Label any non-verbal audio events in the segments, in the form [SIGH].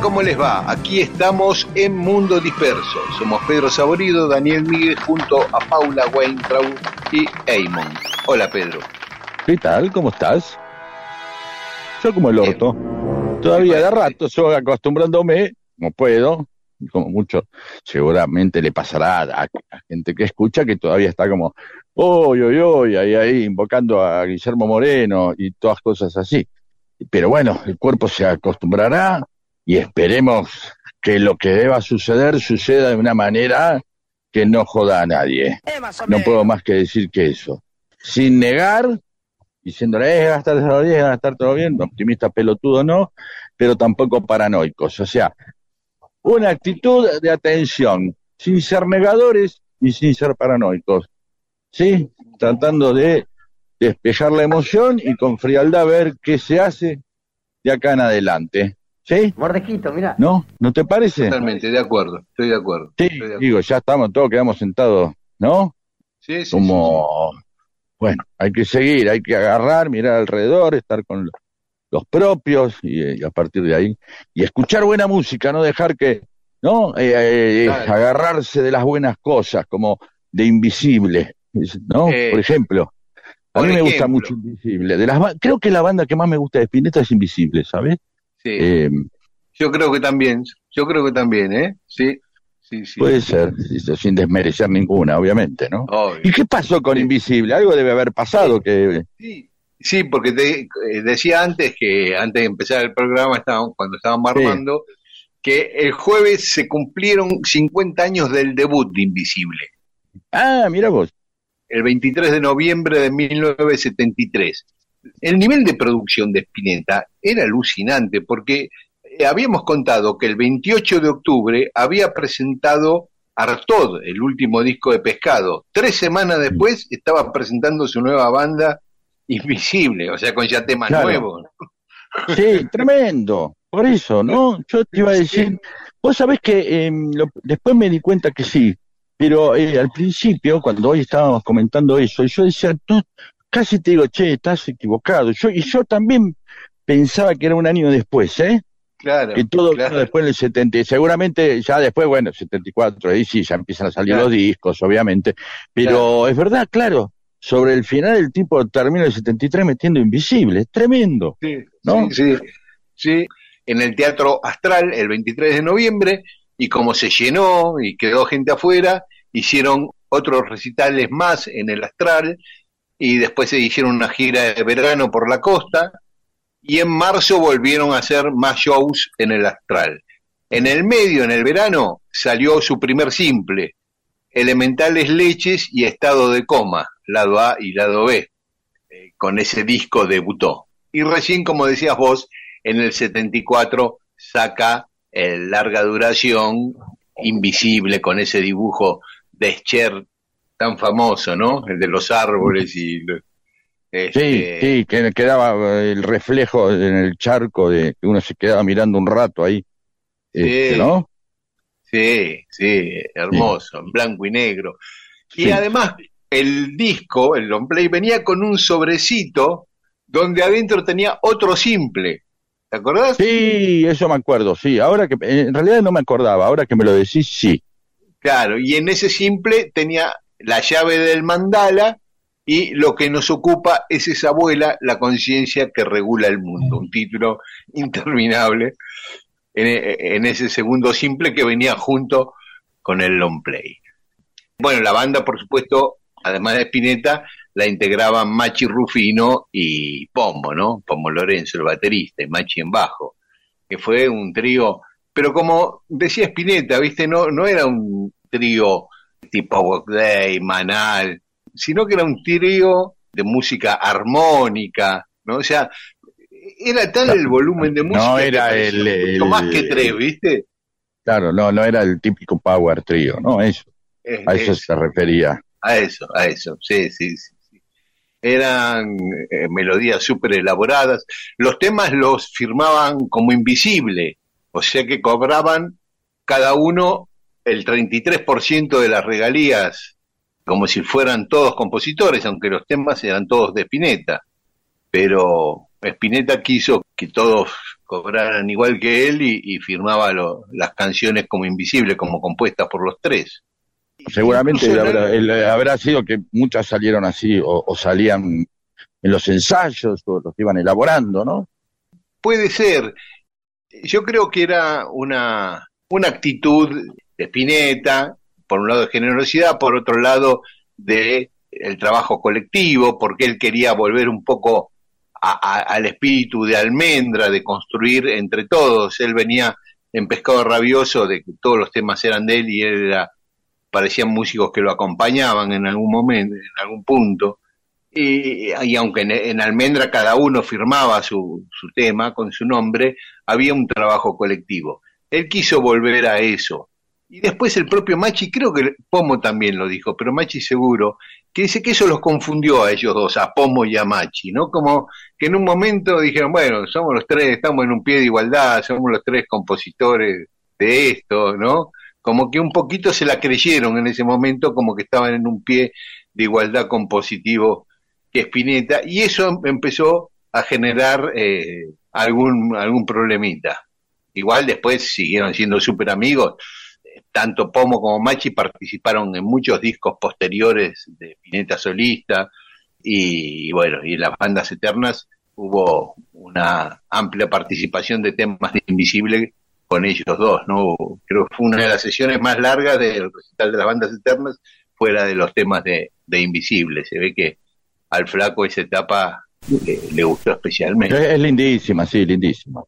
¿Cómo les va? Aquí estamos en Mundo Disperso. Somos Pedro Saborido, Daniel Miguel junto a Paula Weintraub y Eamon. Hola Pedro. ¿Qué tal? ¿Cómo estás? Yo como el orto. Todavía de rato, yo acostumbrándome, como puedo, como mucho, seguramente le pasará a, gente que escucha que todavía está como, uy, uy, uy, ahí, ahí, invocando a Guillermo Moreno y todas cosas así. Pero bueno, el cuerpo se acostumbrará, y esperemos que lo que deba suceder suceda de una manera que no joda a nadie. Eh, no puedo más que decir que eso. Sin negar, diciéndole, eh, va a estar todo bien, va a estar todo bien, optimista pelotudo no, pero tampoco paranoicos. O sea, una actitud de atención, sin ser negadores y sin ser paranoicos. ¿Sí? Tratando de despejar la emoción y con frialdad ver qué se hace de acá en adelante. ¿Sí? Mordejito, mira. ¿No? ¿No te parece? Totalmente, de acuerdo, estoy de acuerdo. Sí, digo, ya estamos todos, quedamos sentados, ¿no? Sí, sí. Como, bueno, hay que seguir, hay que agarrar, mirar alrededor, estar con los propios y, a partir de ahí, y escuchar buena música, no dejar que, ¿no? Eh, eh, eh, agarrarse de las buenas cosas, como de invisible, ¿no? por ejemplo. A mí me gusta mucho Invisible. De las, creo que la banda que más me gusta de Spinetta es Invisible, ¿sabes? Sí. Eh, yo creo que también, yo creo que también, ¿eh? Sí. Sí, sí. Puede ser, sin desmerecer ninguna, obviamente, ¿no? ¿Y qué pasó con Invisible? Algo debe haber pasado que... Sí, sí porque te eh, decía antes que antes de empezar el programa, estaban, cuando estábamos armando, que el jueves se cumplieron 50 años del debut de Invisible. Ah, mira vos. El 23 de noviembre de 1973 el nivel de producción de Spinetta era alucinante porque eh, habíamos contado que el 28 de octubre había presentado Artod, el último disco de Pescado. Tres semanas después estaba presentando su nueva banda Invisible, o sea, con ya temas nuevos. Sí, tremendo. Por eso, ¿no? Yo te iba a decir, vos sabés que em, después me di cuenta que sí, pero eh, al principio, cuando hoy estábamos comentando eso, yo decía, casi te digo, che, estás equivocado. Yo, y yo también pensaba que era un año después, ¿eh? Claro. Que todo después del 70. Seguramente ya después, bueno, 74, ahí sí, ya empiezan a salir los discos, obviamente. Pero es verdad, claro, sobre el final el tipo termina el 73 metiendo Invisible. Es tremendo. Sí, ¿no? sí, sí, sí. En el Teatro Astral, el 23 de noviembre, y como se llenó y quedó gente afuera, hicieron otros recitales más en el Astral y después se hicieron una gira de verano por la costa y en marzo volvieron a hacer más shows en el Astral. En el medio, en el verano, salió su primer simple, Elementales Leches y Estado de Coma, lado A y lado B. Eh, con ese disco debutó. Y recién, como decías vos, en el 74 saca el larga duración, invisible, con ese dibujo de Scher tan famoso, ¿no? El de los árboles y... Este... Sí, sí, que quedaba eh, el reflejo en el charco de que uno se quedaba mirando un rato ahí, este, ¿no? Sí, sí, hermoso, en blanco y negro. Y además, el disco, el long play, venía con un sobrecito donde adentro tenía otro simple. ¿Te acordás? Sí, eso me acuerdo, sí. Ahora que en realidad no me acordaba, ahora que me lo decís, sí. Claro, y en ese simple tenía la llave del mandala y lo que nos ocupa es esa abuela, la conciencia que regula el mundo. Un título interminable en, ese segundo simple que venía junto con el long play. Bueno, la banda, por supuesto, además de Spinetta, la integraban Machi Rufino y Pombo, ¿no? Pombo Lorenzo, el baterista, y Machi en bajo, que fue un trío, pero como decía Spinetta, ¿viste? No, no era un trío tipo Walk Day, Manal, sino que era un trío de música armónica, ¿no? O sea, era tal el volumen de música. No era el, más que tres, ¿viste? Claro, no, no era el típico power trío, ¿no? Eso. a eso se refería. A eso, a eso, sí, sí, sí. Eran eh, melodías súper elaboradas. Los temas los firmaban como invisible, o sea que cobraban cada uno el 33% de las regalías, como si fueran todos compositores, aunque los temas eran todos de Spinetta. Pero Spinetta quiso que todos cobraran igual que él y, firmaba las canciones como invisibles, como compuestas por los tres. Seguramente habrá, sido que muchas salieron así o, salían en los ensayos o los iban elaborando, ¿no? Puede ser. Yo creo que era una, una actitud de Spinetta, por un lado de generosidad, por otro lado de el trabajo colectivo, porque él quería volver un poco al espíritu de almendra, de construir entre todos. Él venía en pescado rabioso de que todos los temas eran de él y él era parecían músicos que lo acompañaban en algún momento, en algún punto. Y, aunque en, Almendra cada uno firmaba su, su tema con su nombre, había un trabajo colectivo. Él quiso volver a eso. Y después el propio Machi, creo que Pomo también lo dijo, pero Machi seguro, que dice que eso los confundió a ellos dos, a Pomo y a Machi, ¿no? Como que en un momento dijeron, bueno, somos los tres, estamos en un pie de igualdad, somos los tres compositores de esto, ¿no? como que un poquito se la creyeron en ese momento, como que estaban en un pie de igualdad compositivo que Spinetta, y eso empezó a generar eh, algún, algún problemita. Igual después siguieron siendo súper amigos, tanto Pomo como Machi participaron en muchos discos posteriores de Spinetta solista, y, bueno, y en las bandas eternas hubo una amplia participación de temas de Invisible con ellos dos, ¿no? Creo que fue una de las sesiones más largas del recital de las bandas eternas, fuera de los temas de, Invisible. Se ve que al flaco esa etapa le, gustó especialmente. Es, lindísima, sí, lindísima.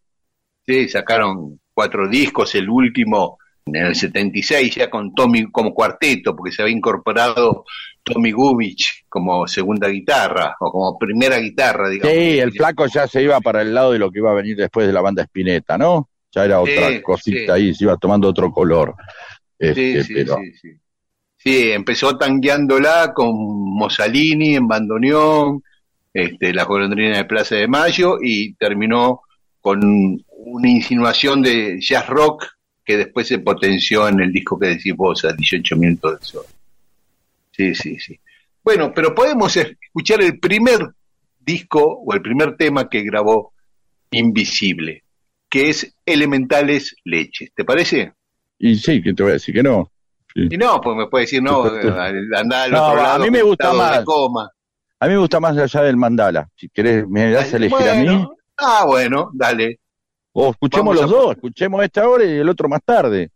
Sí, sacaron cuatro discos, el último en el 76 ya con Tommy como cuarteto, porque se había incorporado Tommy Gubich como segunda guitarra o como primera guitarra, digamos. Sí, el flaco ya se iba para el lado de lo que iba a venir después de la banda Spinetta, ¿no? ya era otra cosita ahí, se iba tomando otro color. Este, sí, sí, sí, sí, empezó tangueándola con Mussolini en bandoneón, este, la golondrina de Plaza de Mayo y terminó con una insinuación de jazz rock que después se potenció en el disco que decís vos, a 18 minutos del sol. Sí, sí, sí. Bueno, pero podemos escuchar el primer disco o el primer tema que grabó Invisible que es Elementales Leches. ¿Te parece? Y sí, que te voy a decir que no. Y no, pues me puede decir no, anda al otro lado. A mí me gusta más. A mí me gusta más allá del mandala. Si querés, me das a elegir a mí. Ah, bueno, dale. O escuchemos los dos, escuchemos esta hora y el otro más tarde.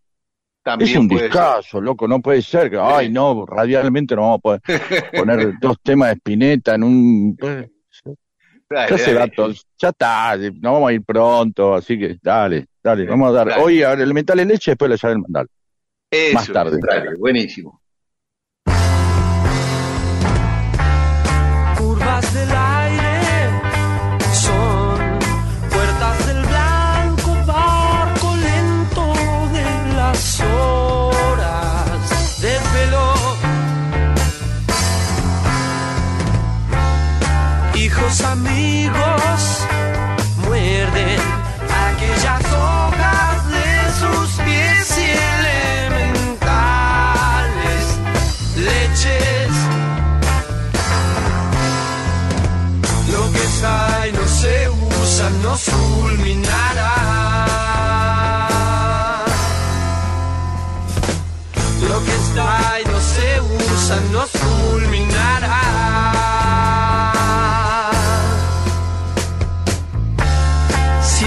También es un discazo, loco, no puede ser. Que, Ay, no, radialmente no vamos a poder [LAUGHS] poner dos temas de Spinetta en un. ya se ya está, no vamos a ir pronto, así que dale, dale, vamos a dar. Hoy a elemental en leche, después la llave del mandal. Más tarde. buenísimo.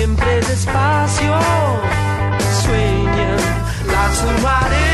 Siempre despacio. Sueñan las humaredas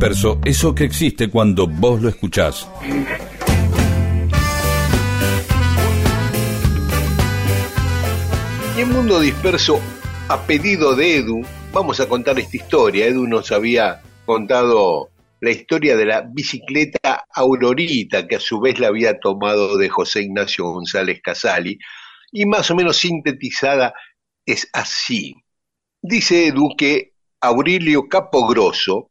disperso, eso que existe cuando vos lo escuchás. Y en Mundo Disperso, a pedido de Edu, vamos a contar esta historia. Edu nos había contado la historia de la bicicleta Aurorita, que a su vez la había tomado de José Ignacio González Casali, y más o menos sintetizada es así. Dice Edu que Aurelio Capogrosso,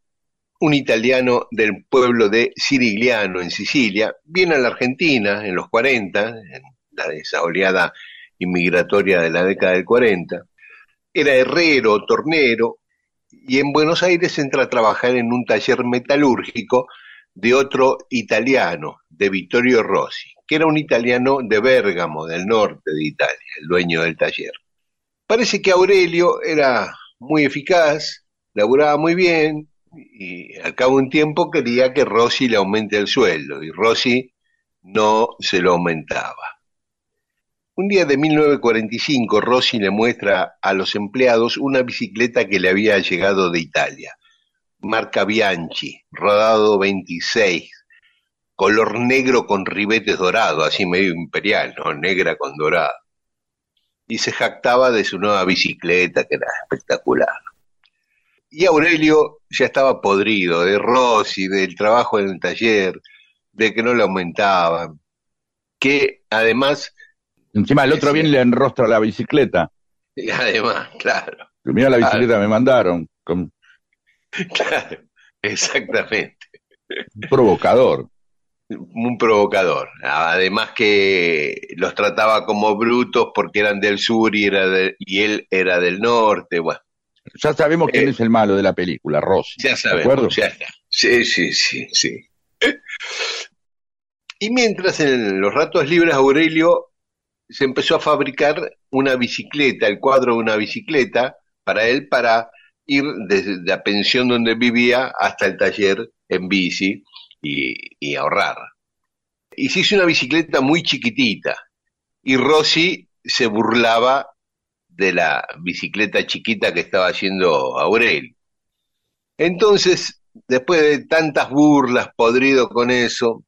un italiano del pueblo de Sirigliano, en Sicilia, viene a la Argentina en los 40, en la, esa oleada inmigratoria de la década del 40. Era herrero, tornero, y en Buenos Aires entra a trabajar en un taller metalúrgico de otro italiano, de Vittorio Rossi, que era un italiano de Bérgamo, del norte de Italia, el dueño del taller. Parece que Aurelio era muy eficaz, laburaba muy bien, y al cabo de un tiempo quería que Rossi le aumente el sueldo, y Rossi no se lo aumentaba. Un día de 1945, Rossi le muestra a los empleados una bicicleta que le había llegado de Italia, marca Bianchi, rodado 26, color negro con ribetes dorados, así medio imperial, ¿no? Negra con dorado. Y se jactaba de su nueva bicicleta, que era espectacular. Y Aurelio ya estaba podrido de Rossi, del trabajo en el taller, de que no le aumentaban, que además Encima el otro bien le enrostra la bicicleta. Y además, claro, Mira la bicicleta me mandaron, con [LAUGHS] claro, exactamente. un provocador. Un provocador. Además que los trataba como brutos porque eran del sur y, era de- y él era del norte. Bueno, Ya sabemos quién Eh, es el malo de la película, Rossi. ya acuerdo? sabemos, ya está. Sí, sí, sí, sí. Y mientras en los ratos libres Aurelio se empezó a fabricar una bicicleta, el cuadro de una bicicleta para él para ir desde la pensión donde vivía hasta el taller en bici y, y ahorrar. Y se hizo una bicicleta muy chiquitita y Rossi se burlaba de la bicicleta chiquita que estaba haciendo Aurelio. Entonces, después de tantas burlas, podrido con eso,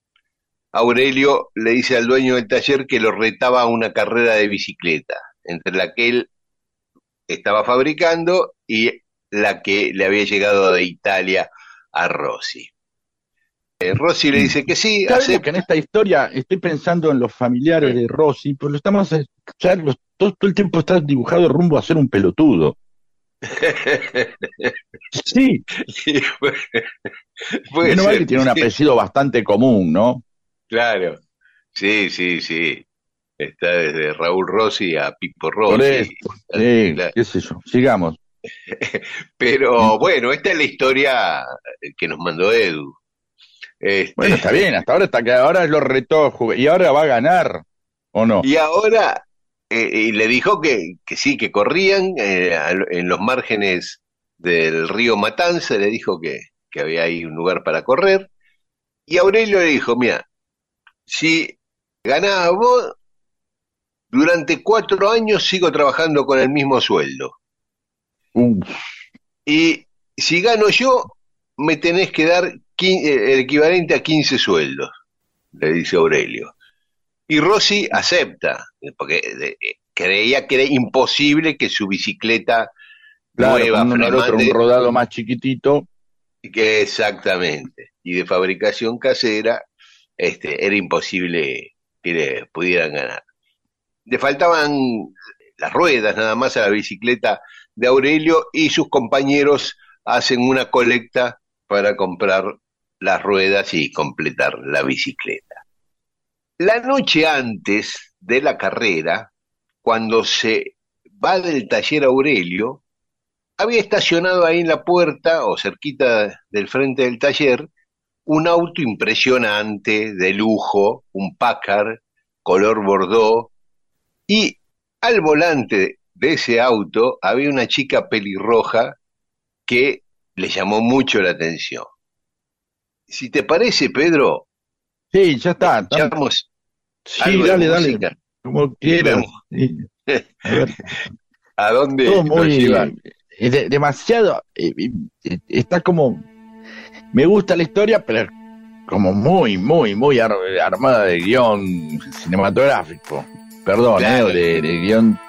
Aurelio le dice al dueño del taller que lo retaba a una carrera de bicicleta, entre la que él estaba fabricando y la que le había llegado de Italia a Rossi. Eh, Rossi le dice que sí, acepta. que en esta historia estoy pensando en los familiares de Rossi, pero lo estamos a escuchar, los- todo, todo el tiempo está dibujado rumbo a ser un pelotudo. [LAUGHS] Sí, Puede menos mal ser, que tiene un sí, apellido bastante común, ¿no? Claro, sí, sí, sí. Está desde Raúl Rossi a Pipo Por Rossi. sí, Claro. qué sé yo. Sigamos. [LAUGHS] Pero bueno, esta es la historia que nos mandó Edu. Este, Bueno, está bien, hasta ahora está que ahora lo retó y ahora va a ganar, ¿o no? Y ahora, eh, y le dijo que, que sí, que corrían eh, en los márgenes del río Matanza, le dijo que, que había ahí un lugar para correr. Y Aurelio le dijo, mira, si ganás vos, durante cuatro años sigo trabajando con el mismo sueldo. Y si gano yo, me tenés que dar eh, el equivalente a 15 sueldos, le dice Aurelio. Y Rossi acepta, porque eh, creía que era imposible que su bicicleta claro, nueva, uno al otro, un rodado más chiquitito. que exactamente, y de fabricación casera, este, era imposible que le pudieran ganar. Le faltaban las ruedas nada más a la bicicleta de Aurelio y sus compañeros hacen una colecta para comprar las ruedas y completar la bicicleta. La noche antes de la carrera, cuando se va del taller Aurelio, había estacionado ahí en la puerta o cerquita del frente del taller un auto impresionante, de lujo, un Packard color bordeaux, y al volante de ese auto había una chica pelirroja que le llamó mucho la atención. Si te parece, Pedro, Sí, ya está. echamos Sí, dale, dale. Como quieras. Sí. [LAUGHS] A ver, ¿A dónde todo nos llevan? de- demasiado. eh, eh, está como. Me gusta la historia, pero como muy, muy, muy ar- armada de guion cinematográfico. Perdón, Claro. ¿eh? de, de guion,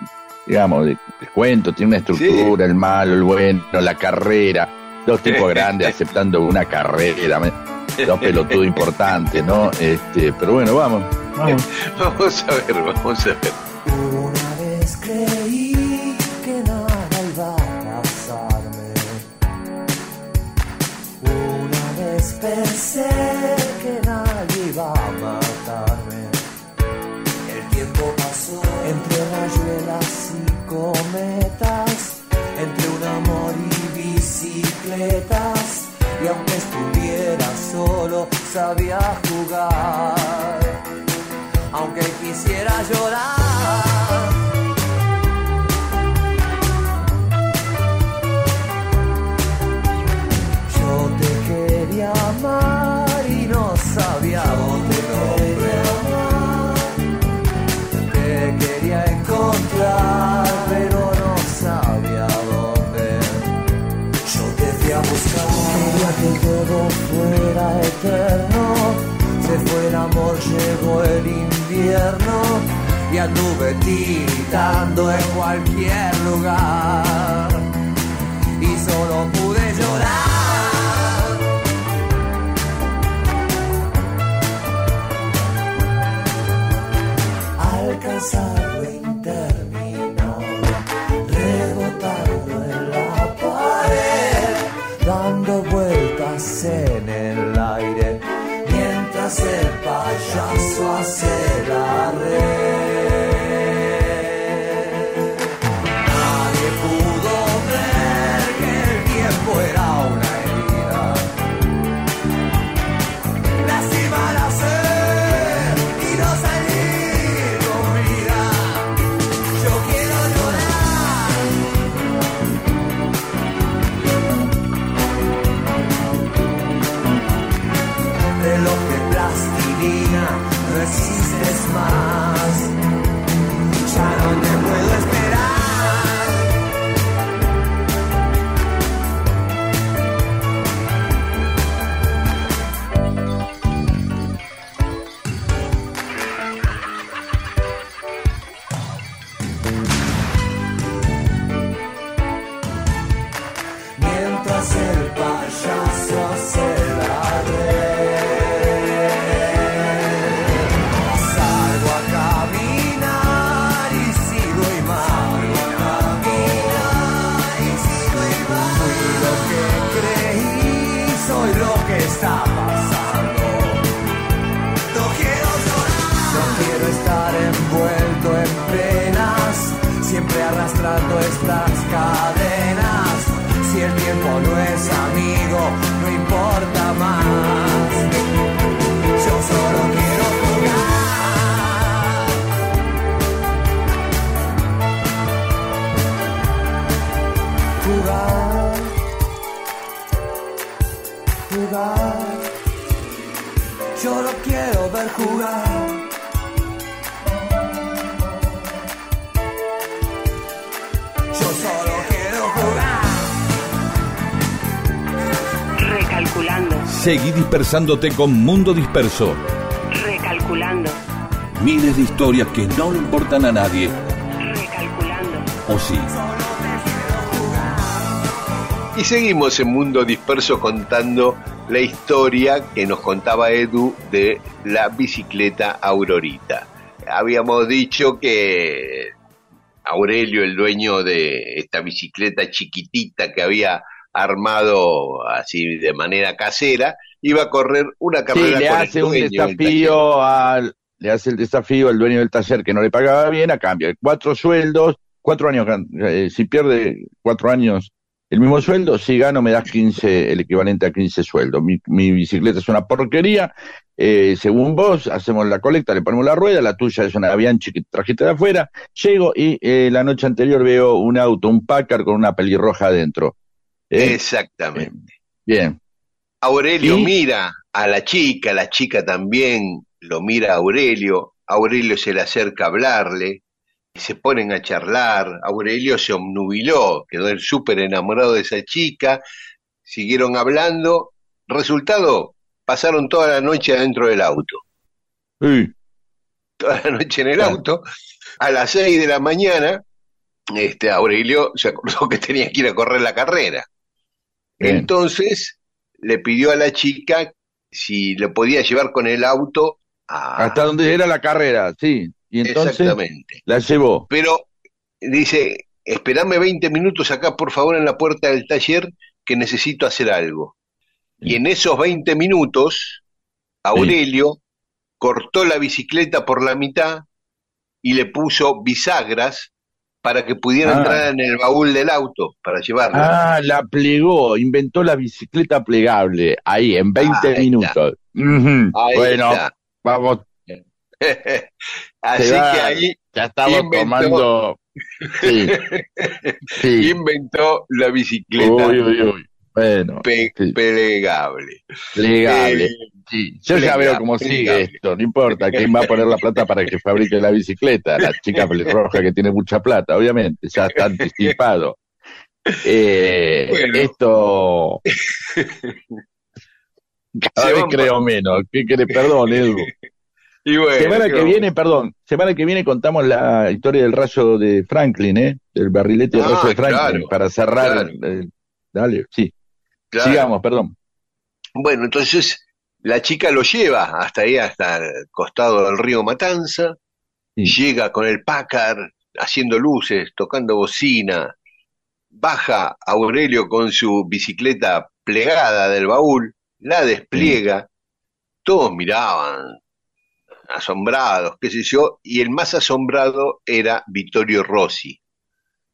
digamos, de, de cuento. Tiene una estructura, el malo, el bueno, la carrera. Dos tipos [LAUGHS] grandes aceptando una carrera. Me- [LAUGHS] Dos pelotudos importantes, ¿no? Este, pero bueno, vamos. vamos. [LAUGHS] Vamos a ver, vamos a ver. Una vez creí que nada iba a pasarme. Una vez pensé que nadie iba a matarme. El tiempo pasó entre rayuelas y cometas, entre un amor y bicicletas. Y aunque estuviera solo, sabía jugar aunque quisiera llorar. Que todo fuera eterno. Se fue el amor, llegó el invierno. Y anduve tiritando en cualquier lugar. Y solo pude llorar. Alcanzar lo interminable Seguí dispersándote con Mundo Disperso. recalculando, Miles de historias que no le importan a nadie. recalculando. ¿O sí? Y seguimos en Mundo Disperso contando la historia que nos contaba Edu de la bicicleta Aurorita. Habíamos dicho que Aurelio, el dueño de esta bicicleta chiquitita que había armado así de manera casera, iba a correr una Sí, carrera le con hace el un dueño desafío al, le hace el desafío al dueño del taller que no le pagaba bien a cambio de cuatro sueldos, cuatro años, eh, si pierde cuatro años el mismo sueldo, si gano me das 15, el equivalente a 15 sueldos. Mi, mi bicicleta es una porquería, eh, según vos, hacemos la colecta, le ponemos la rueda, la tuya es una Bianchi que trajiste de afuera, llego y eh, la noche anterior veo un auto, un Packard con una pelirroja adentro. Eh, Exactamente. bien, Aurelio ¿Y? mira a la chica, la chica también lo mira a Aurelio, Aurelio se le acerca a hablarle, se ponen a charlar, Aurelio se omnubiló, quedó el súper enamorado de esa chica, siguieron hablando, resultado, pasaron toda la noche adentro del auto, Sí, toda la noche en el auto, a las seis de la mañana, este Aurelio se acordó [LAUGHS] que tenía que ir a correr la carrera. Bien. Entonces le pidió a la chica si le podía llevar con el auto a... hasta donde era la carrera, sí. Y entonces Exactamente. la llevó. Pero dice, esperame 20 minutos acá, por favor, en la puerta del taller, que necesito hacer algo. Y en esos 20 minutos, Aurelio cortó la bicicleta por la mitad y le puso bisagras para que pudiera Ah. entrar en el baúl del auto para llevarla. Ah, la plegó, inventó la bicicleta plegable, ahí, en 20 Ahí está. minutos. Bueno, está. vamos, [LAUGHS] Así va. que ahí ya estamos Inventó. tomando. Sí, [LAUGHS] sí. inventó la bicicleta Uy, uy, uy. Bueno, pe- sí. plegable. plegable. Sí. Yo ya veo cómo sigue esto, no importa, quién va a poner la plata para que fabrique la bicicleta, la chica pelirroja que tiene mucha plata, obviamente, ya está anticipado. Eh, Bueno. Esto cada Se vez creo menos. ¿Qué querés? Perdón, Edu. [LAUGHS] Y bueno, semana que viene, perdón, semana que viene contamos la historia del rayo de Franklin, ¿eh? Del barrilete del Ah, rayo de Franklin, claro, para cerrar. claro. eh, dale, sí. Claro. Sigamos, perdón. Bueno, entonces la chica lo lleva hasta ahí, hasta el costado del río Matanza, Sí. llega con el Packard haciendo luces, tocando bocina, baja Aurelio con su bicicleta plegada del baúl, la despliega, todos miraban asombrados, qué sé yo, y el más asombrado era Vittorio Rossi.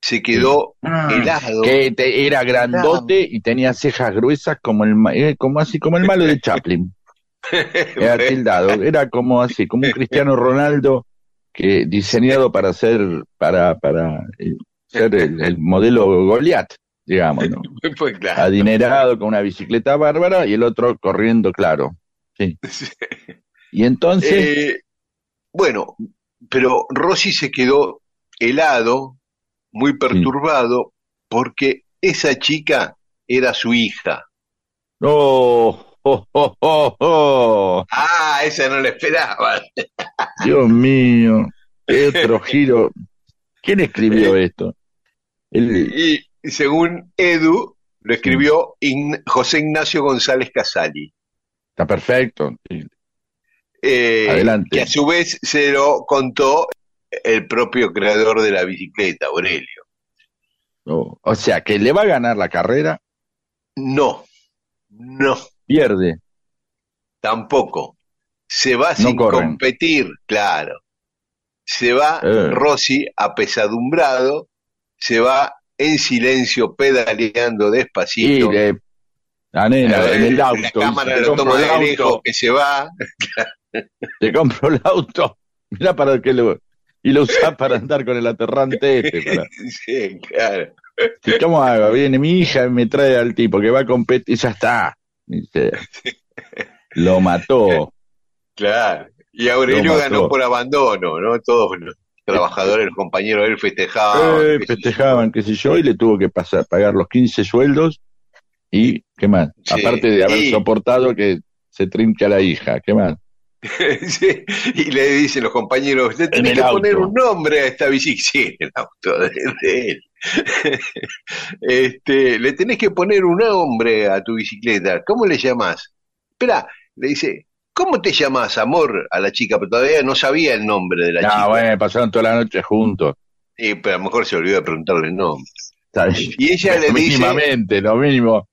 Se quedó helado. Que te- era grandote y tenía cejas gruesas como el eh, como así como el malo de Chaplin. [LAUGHS] Era tildado, era como así, como un Cristiano Ronaldo que diseñado para ser para para eh, ser el, el modelo Goliat, digamos, ¿no? [LAUGHS] Claro. Adinerado con una bicicleta bárbara y el otro corriendo, claro. Sí. [LAUGHS] Y entonces, Eh, bueno, pero Rossi se quedó helado, muy perturbado, porque esa chica era su hija. oh, oh, oh, oh, oh. Ah, esa no la esperaba. Dios mío, qué otro giro. ¿Quién escribió esto? El- Y según Edu, lo escribió José Ignacio González Casali, está perfecto. Eh, Adelante. que a su vez se lo contó el propio creador de la bicicleta, Aurelio. Oh, O sea, que le va a ganar la carrera, No, no, pierde. tampoco. Se va sin corren. competir, claro. Se va Eh. Rossi apesadumbrado, se va en silencio pedaleando Y despacito. de, la nena, Eh, en el la auto. cámara dice, lo toma de lejos que se va. [LAUGHS] te compro el auto. Mira para qué lo. Y lo usás para andar con el aterrante [LAUGHS] este. para- sí, claro. ¿Cómo hago? Viene mi hija y me trae al tipo que va a competir y ya está. Dice, lo mató. Claro. Y Aurelio ganó por abandono, ¿no? Todos los trabajadores, los compañeros de él festejaban. Eh, festejaban, qué sé yo, y le tuvo que pasar, pagar los 15 sueldos y, ¿qué más? Sí, Aparte de haber y- soportado que se trinque a la hija, ¿qué más? [LAUGHS] Sí, y le dicen los compañeros, le tenés que auto. poner un nombre a esta bicicleta. [LAUGHS] Sí, en el auto de, de él. [LAUGHS] Este, le tenés que poner un nombre a tu bicicleta. ¿Cómo le llamás? Espera, le dice, ¿cómo te llamás, amor? A la chica, pero todavía no sabía el nombre de la Ah, chica. bueno, pasaron toda la noche juntos. Sí, pero a lo mejor se olvidó de preguntarle el nombre. Y ella le dice, Mínimamente, lo mínimo.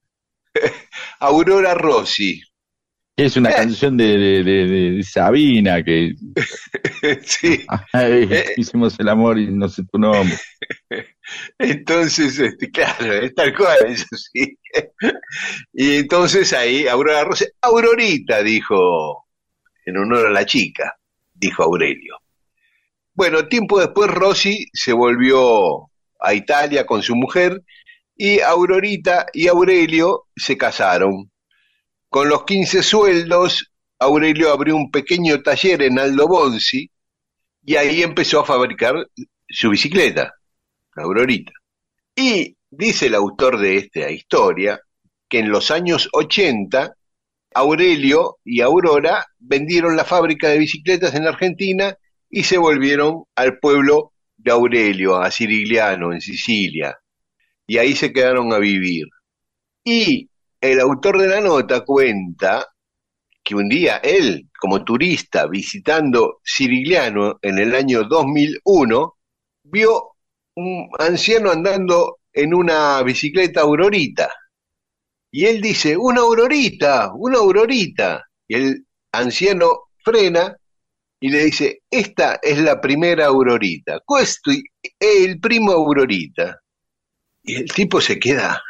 Aurora Rossi. Es una Eh. canción de, de, de- de Sabina que [LAUGHS] sí. [LAUGHS] ay, Eh. hicimos el amor y no sé tu nombre. [LAUGHS] Entonces, este, claro, es tal cual, eso sí. Y entonces ahí Aurora Rossi, Aurorita, dijo, en honor a la chica, dijo Aurelio. Bueno, tiempo después Rossi se volvió a Italia con su mujer y Aurorita y Aurelio se casaron. Con los 15 sueldos, Aurelio abrió un pequeño taller en Aldo Bonzi y ahí empezó a fabricar su bicicleta. Aurorita. Y dice el autor de esta historia que en los años 80 Aurelio y Aurora vendieron la fábrica de bicicletas en Argentina y se volvieron al pueblo de Aurelio, a Cirigliano, en Sicilia. Y ahí se quedaron a vivir. Y el autor de la nota cuenta que un día él, como turista, visitando Cirigliano en el año 2001, vio un anciano andando en una bicicleta aurorita. Y él dice, una aurorita, una aurorita. Y el anciano frena y le dice, esta es la primera aurorita. È il primo aurorita. Y el tipo se queda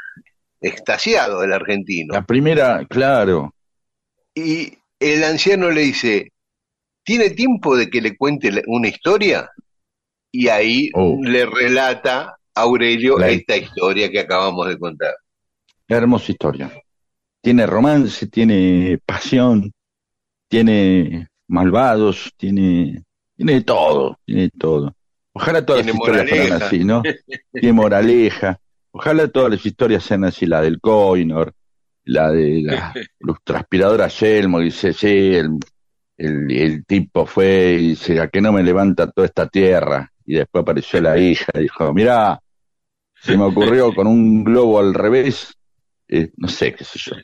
extasiado, el argentino. La primera, claro, Y el anciano le dice, ¿tiene tiempo de que le cuente una historia? Y ahí Oh. le relata a Aurelio La- esta historia que acabamos de contar. hermosa historia. Tiene romance, tiene pasión, tiene malvados, tiene, tiene todo, tiene todo. Ojalá todas Tiene las historias fueran así, ¿no? [LAUGHS] Tiene moraleja. Ojalá todas las historias sean así, la del Coinor, la de la [LAUGHS] transpiradora Yelmo, dice, sí, el, el, el tipo fue y dice, a que no me levanta toda esta tierra. Y después apareció la hija y dijo, mirá, se me ocurrió [LAUGHS] con un globo al revés, eh, no sé, qué sé yo.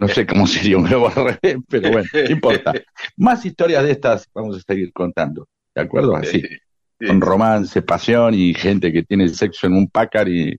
No sé cómo sería un globo al revés, pero bueno, no importa. Más historias de estas vamos a seguir contando, ¿de acuerdo? Así, [LAUGHS] con romance, pasión y gente que tiene sexo en un pácar y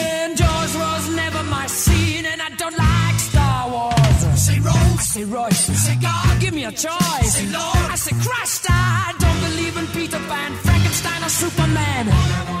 Say Royce. Say God, give me a choice. Say Lord, I say Christ. I don't believe in Peter Pan, Frankenstein, or Superman.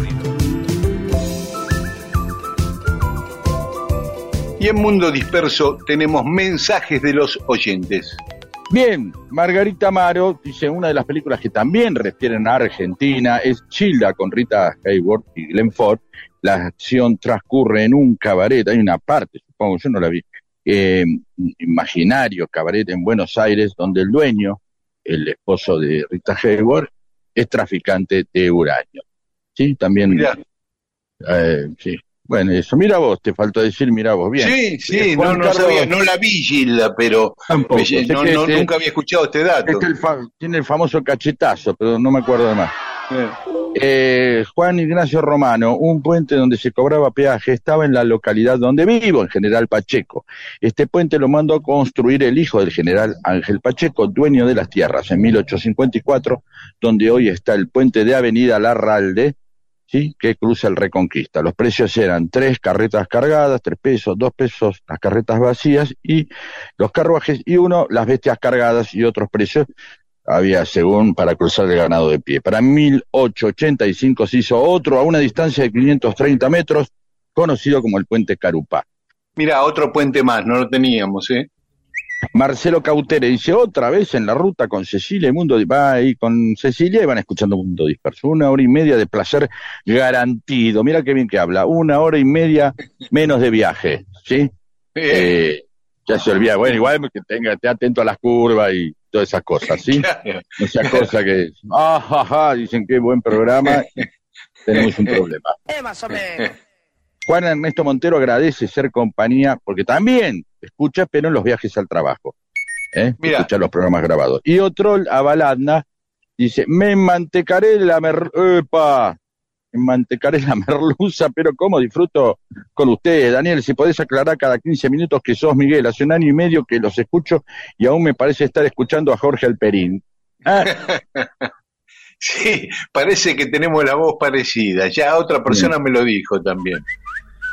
Y en Mundo Disperso tenemos mensajes de los oyentes. Bien, Margarita Amaro dice una de las películas que también refieren a Argentina es Childa con Rita Hayworth y Glenn Ford. La acción transcurre en un cabaret, hay una parte, supongo, yo no la vi, eh, imaginario cabaret en Buenos Aires, donde el dueño, el esposo de Rita Hayworth, es traficante de uranio. Sí, también. Eh, sí. Bueno, eso, mira vos, te faltó decir, mira vos, bien. Sí, sí, Eh, no, Juan no Carlos- sabía, no la vi Gilda, pero Tampoco, me- sé no, que no, este- nunca había escuchado este dato. Este el fa- tiene el famoso cachetazo, pero no me acuerdo de más. Eh, Eh, Juan Ignacio Romano, un puente donde se cobraba peaje, estaba en la localidad donde vivo, en General Pacheco. Este puente lo mandó a construir el hijo del general Ángel Pacheco, dueño de las tierras, en 1854, donde hoy está el puente de Avenida Larralde, ¿sí? que cruza el Reconquista. Los precios eran tres carretas cargadas, tres pesos, dos pesos las carretas vacías y los carruajes, y uno las bestias cargadas y otros precios había según para cruzar el ganado de pie. Para 1885 se hizo otro a una distancia de 530 metros, conocido como el puente Carupá. Mira, otro puente más, no lo teníamos, ¿eh? Marcelo Cautere dice otra vez en la ruta con Cecilia y Mundo Di- va ahí con Cecilia y van escuchando Mundo Disperso. Una hora y media de placer garantido. Mira qué bien que habla. Una hora y media menos de viaje, ¿sí? Eh, ya se olvida. Bueno, igual que tenga, esté atento a las curvas y todas esas cosas, ¿sí? Claro. No sea cosa que, ah, ja, ja, dicen qué buen programa, [LAUGHS] tenemos un problema. Juan Ernesto Montero agradece ser compañía, porque también escucha, pero en los viajes al trabajo. ¿eh? Escucha los programas grabados. Y otro, Avaladna, dice, me mantecaré la mer... ¡Epa! Me mantecaré la merluza, pero ¿cómo disfruto con ustedes? Daniel, si podés aclarar cada 15 minutos que sos Miguel, hace un año y medio que los escucho y aún me parece estar escuchando a Jorge Alperín. [LAUGHS] Ah, Sí, parece que tenemos la voz parecida. Ya otra persona me lo dijo también.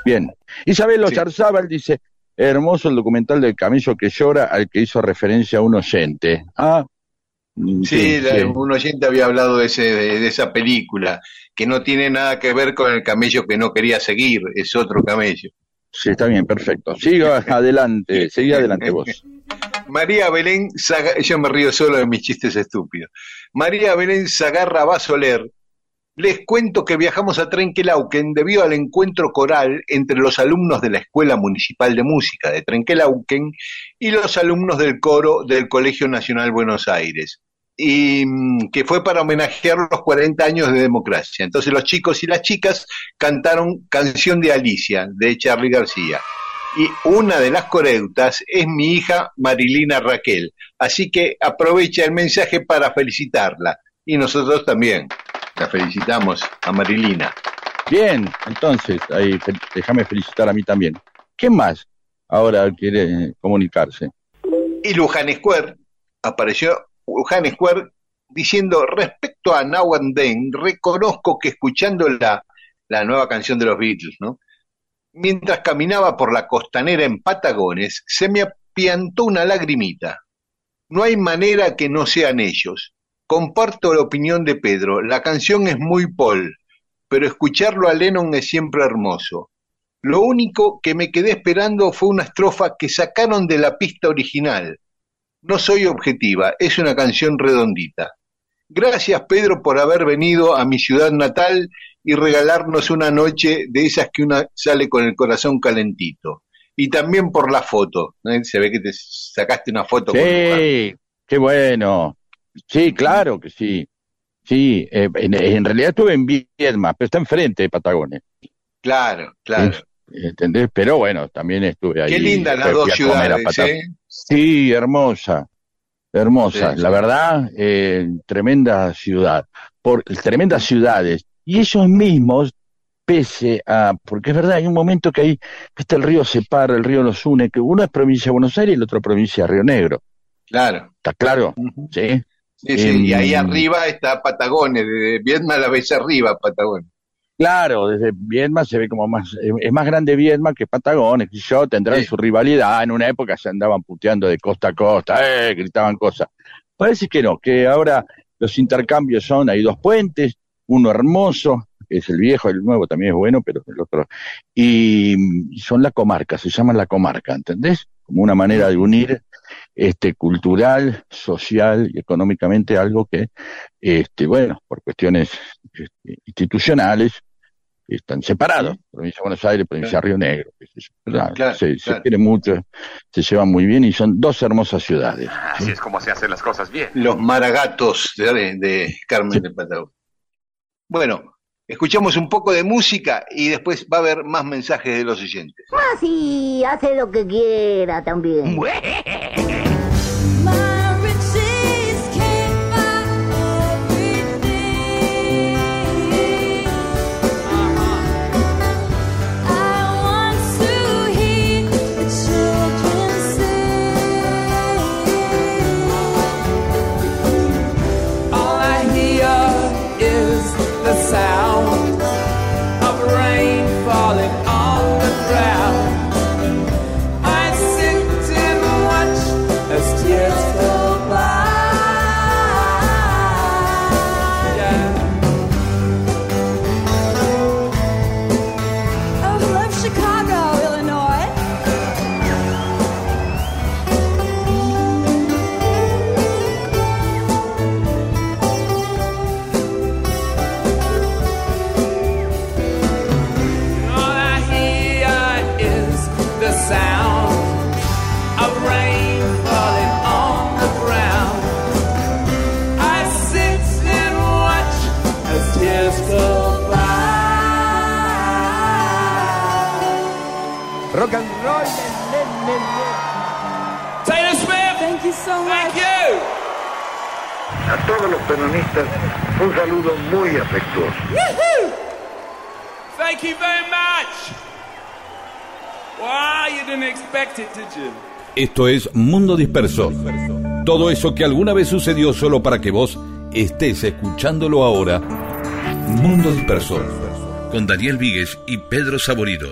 Bien. Isabel Sí. Ocharzábal dice, hermoso el documental del camello que llora al que hizo referencia un oyente. Ah, mm, Sí, la- sí. un oyente había hablado de, ese, de, de esa película, que no tiene nada que ver con el camello que no quería seguir, es otro camello. Sí, está bien, perfecto. Siga [LAUGHS] adelante, seguí adelante vos. [LAUGHS] María Belén, Zaga- yo me río solo de mis chistes estúpidos. María Belén Zagarra Basoler, les cuento que viajamos a Trenquelauquen debido al encuentro coral entre los alumnos de la Escuela Municipal de Música de Trenquelauquen y los alumnos del coro del Colegio Nacional Buenos Aires. Y mm, que fue para homenajear los 40 años de democracia. Entonces los chicos y las chicas cantaron Canción de Alicia, de Charlie García y una de las coreutas es mi hija Marilina Raquel. Así que aprovecha el mensaje para felicitarla. Y nosotros también la felicitamos a Marilina. Bien, entonces, ahí, déjame felicitar a mí también. ¿Qué más ahora quiere comunicarse? Y Luján Square, apareció Luján Square diciendo respecto a Now and Then, reconozco que escuchando la, la nueva canción de los Beatles, ¿no? Mientras caminaba por la costanera en Patagones, se me apiantó una lagrimita. No hay manera que no sean ellos. Comparto la opinión de Pedro, la canción es muy Paul, pero escucharlo a Lennon es siempre hermoso. Lo único que me quedé esperando fue una estrofa que sacaron de la pista original. No soy objetiva, es una canción redondita. Gracias Pedro por haber venido a mi ciudad natal y regalarnos una noche de esas que una sale con el corazón calentito. Y también por la foto. ¿eh? Se ve que te sacaste una foto con. Sí, qué bueno. Sí, claro que sí. Sí, eh, en, en realidad estuve en Viedma, pero está enfrente de Patagones. Claro, claro. ¿Entendés? Pero bueno, también estuve ahí. Qué lindas las dos ciudades, ¿eh? Sí, hermosa, hermosa. Sí, La verdad, eh, tremenda ciudad, por tremendas ciudades. Y ellos mismos, pese a, porque es verdad, hay un momento que ahí, este el río separa, el río los une, que uno es provincia de Buenos Aires y el otro provincia de Río Negro. Claro. ¿Está claro? Sí. Sí, sí, y ahí Em, arriba está Patagones, de Viedma la vez arriba Patagones. Claro, desde Viedma se ve como más, es es más grande Viedma que Patagones, y yo tendrán Sí. su rivalidad, en una época se andaban puteando de costa a costa, eh, gritaban cosas. Parece que no, que ahora los intercambios son, hay dos puentes, uno hermoso, que es el viejo, el nuevo también es bueno, pero el otro, y, son la comarca, se llaman la comarca, ¿entendés? Como una manera de unir este cultural, social y económicamente algo que, este, bueno, por cuestiones este, institucionales, están separados, provincia de Buenos Aires, provincia de Río Negro. Claro, se, quieren mucho, se llevan muy bien y son dos hermosas ciudades. Así es como se hacen las cosas bien. Los maragatos de, de Carmen de Patagones. Bueno, escuchamos un poco de música y después va a haber más mensajes de los oyentes. Ah, sí, hace lo que quiera también. Thank you. A todos los peronistas, un saludo muy afectuoso. Thank you very much. Wow, you didn't expect it, did you? Esto es Mundo Disperso. Todo eso que alguna vez sucedió solo para que vos estés escuchándolo ahora. Mundo Disperso. Con Daniel Víguez y Pedro Saborido.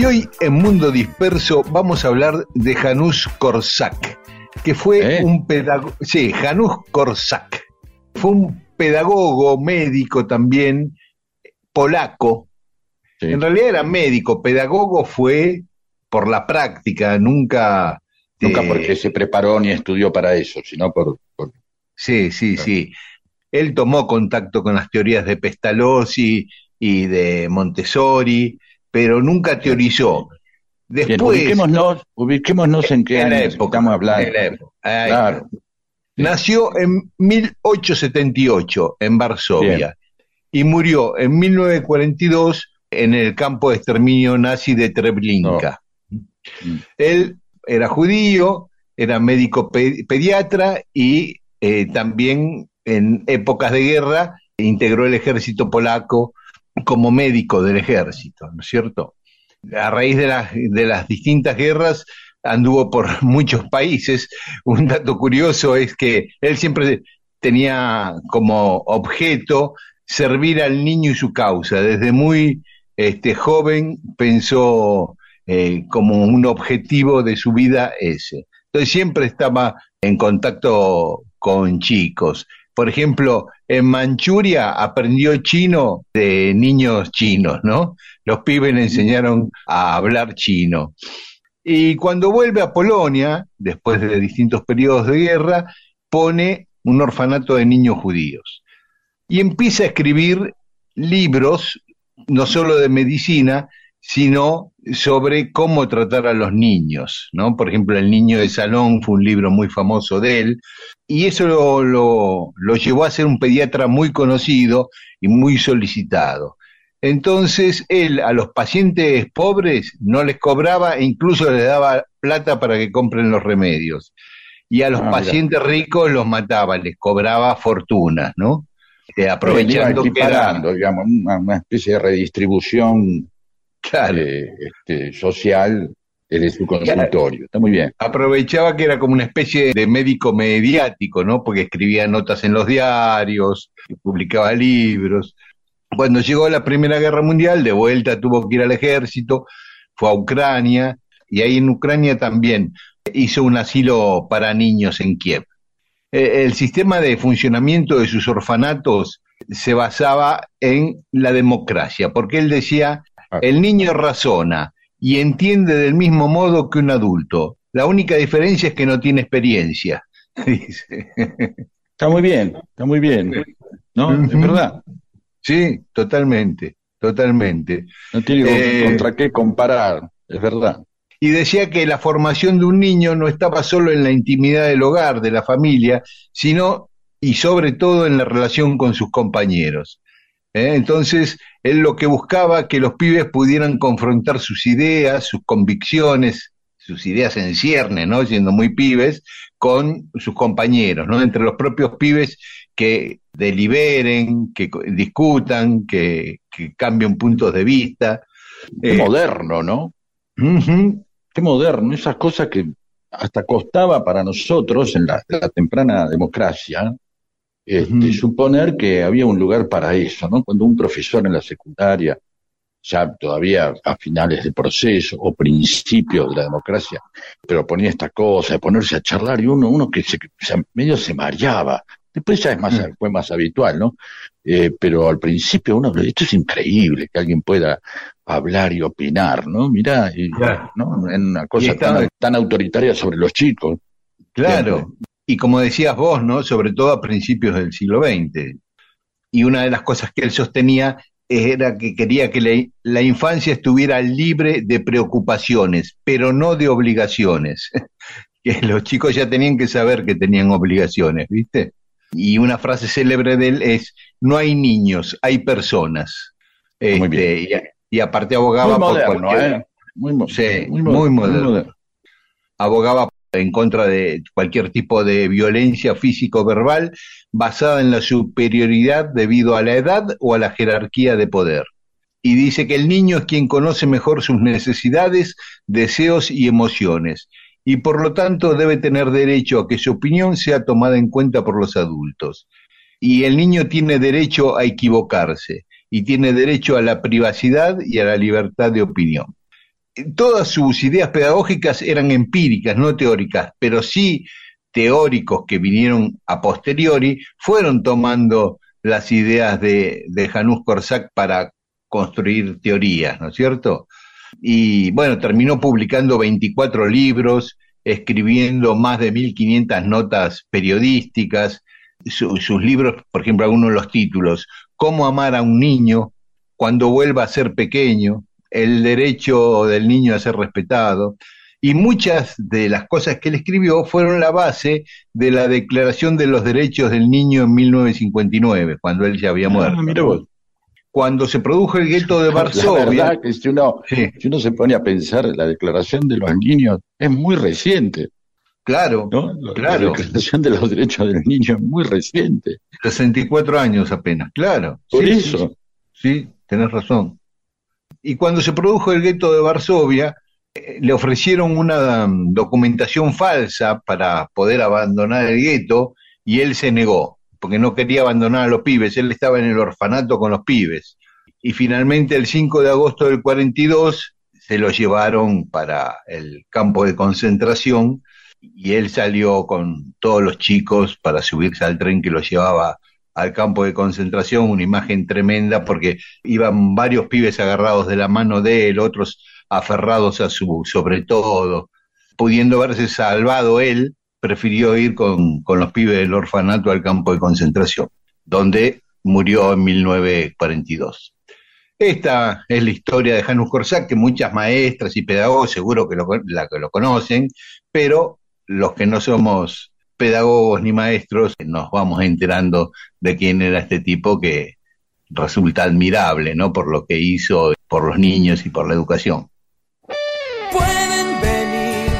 Y hoy en Mundo Disperso vamos a hablar de Janusz Korczak, que fue ¿Eh? un pedagogo, sí, Janusz Korczak, fue un pedagogo, médico también, polaco. Sí. En realidad era médico, pedagogo fue por la práctica, nunca... Nunca eh, porque se preparó ni estudió para eso, sino por, por- Sí, sí, sí. Él tomó contacto con las teorías de Pestalozzi y de Montessori, pero nunca teorizó. Bien, Después, ubiquémonos, ubiquémonos en qué en año época, estamos hablando. en la época. Ahí Claro. Nació en 1878 en Varsovia Bien. y murió en 1942 en el campo de exterminio nazi de Treblinka. Mm. Él era judío, era médico pe- pediatra y eh, también en épocas de guerra integró el ejército polaco como médico del ejército, ¿no es cierto? A raíz de, las- de las distintas guerras anduvo por [LAUGHS] muchos países. Un dato curioso es que él siempre tenía como objeto servir al niño y su causa. Desde muy este, joven pensó eh, como un objetivo de su vida ese. Entonces siempre estaba en contacto con chicos. Por ejemplo, en Manchuria aprendió chino de niños chinos, ¿no? Los pibes le enseñaron a hablar chino. Y cuando vuelve a Polonia, después de distintos periodos de guerra, pone un orfanato de niños judíos. Y empieza a escribir libros, no solo de medicina, sino sobre cómo tratar a los niños, ¿no? Por ejemplo, El niño de salón fue un libro muy famoso de él, y eso lo, lo, lo llevó a ser un pediatra muy conocido y muy solicitado. Entonces, él a los pacientes pobres no les cobraba e incluso les daba plata para que compren los remedios. Y a los Ah, mira. pacientes ricos los mataba, les cobraba fortunas, ¿no? Eh, aprovechando que era, digamos, una especie de redistribución eh, este, social desde su consultorio. Está muy bien. aprovechaba que era como una especie de médico mediático, ¿no? Porque escribía notas en los diarios, publicaba libros. Cuando llegó la Primera Guerra Mundial, de vuelta tuvo que ir al ejército, fue a Ucrania, y ahí en Ucrania también hizo un asilo para niños en Kiev. Eh, El sistema de funcionamiento de sus orfanatos se basaba en la democracia, porque él decía, el niño razona y entiende del mismo modo que un adulto. La única diferencia es que no tiene experiencia. [LAUGHS] Dice. Está muy bien, está muy bien. ¿No? Es verdad. Sí, totalmente, totalmente. No tiene Eh, contra qué comparar, es verdad. Y decía que la formación de un niño no estaba solo en la intimidad del hogar, de la familia, sino y sobre todo en la relación con sus compañeros. ¿Eh? Entonces, él lo que buscaba que los pibes pudieran confrontar sus ideas, sus convicciones, sus ideas en cierne, ¿no? Siendo muy pibes, con sus compañeros, ¿no? Entre los propios pibes que deliberen, que discutan, que, que cambien puntos de vista. Qué Eh, moderno, ¿no? Qué moderno. Esas cosas que hasta costaba para nosotros en la, la temprana democracia este, suponer que había un lugar para eso, ¿no? Cuando un profesor en la secundaria, ya todavía a finales del proceso o principios de la democracia, pero ponía esta cosa de ponerse a charlar y uno, uno que se, se- medio se mareaba. Después ya es más, Mm. fue más habitual, ¿no? Eh, pero al principio uno, esto es increíble que alguien pueda hablar y opinar, ¿no? Mirá, y, Claro. ¿no? En una cosa tan autoritaria sobre los chicos. Claro, y como decías vos, ¿no? Sobre todo a principios del siglo XX. Y una de las cosas que él sostenía era que quería que la, la infancia estuviera libre de preocupaciones, pero no de obligaciones. [LAUGHS] que los chicos ya tenían que saber que tenían obligaciones, ¿viste? Y una frase célebre de él es, no hay niños, hay personas. Muy Este, y, y aparte abogaba Muy por moderno, cualquier- ¿eh? Muy, Sí, muy muy, mo- muy moderno. moderno. Abogaba en contra de cualquier tipo de violencia físico-verbal basada en la superioridad debido a la edad o a la jerarquía de poder. Y dice que el niño es quien conoce mejor sus necesidades, deseos y emociones, y por lo tanto debe tener derecho a que su opinión sea tomada en cuenta por los adultos. Y el niño tiene derecho a equivocarse, y tiene derecho a la privacidad y a la libertad de opinión todas sus ideas pedagógicas eran empíricas, no teóricas, pero sí teóricos que vinieron a posteriori fueron tomando las ideas de, de Janusz Korczak para construir teorías, ¿no es cierto? Y bueno, terminó publicando 24 libros, escribiendo más de 1500 notas periodísticas, Su- sus libros, por ejemplo, algunos de los títulos, Cómo amar a un niño cuando vuelva a ser pequeño, el derecho del niño a ser respetado, y muchas de las cosas que él escribió fueron la base de la Declaración de los Derechos del Niño en 1959, cuando él ya había muerto. Ah, mira vos. Cuando se produjo el gueto de La Varsovia, verdad que si uno, Sí. si uno se pone a pensar, la declaración de los niños es muy reciente, claro, ¿no? La- Claro. La declaración de los derechos del niño es muy reciente. 64 años apenas, claro. Por Sí, eso. Sí, sí, tenés razón. Y cuando se produjo el gueto de Varsovia, eh, le ofrecieron una um, documentación falsa para poder abandonar el gueto y él se negó, porque no quería abandonar a los pibes, él estaba en el orfanato con los pibes. Y finalmente el 5 de agosto del 42 se lo llevaron para el campo de concentración y él salió con todos los chicos para subirse al tren que lo llevaba al campo de concentración, una imagen tremenda porque iban varios pibes agarrados de la mano de él, otros aferrados a su sobre todo, pudiendo verse salvado él, prefirió ir con, con los pibes del orfanato al campo de concentración, donde murió en 1942. Esta es la historia de Janus Corsac, que muchas maestras y pedagogos seguro que lo, la, que lo conocen, pero los que no somos pedagogos ni maestros nos vamos enterando de quién era este tipo que resulta admirable, ¿no? Por lo que hizo por los niños y por la educación. Pueden venir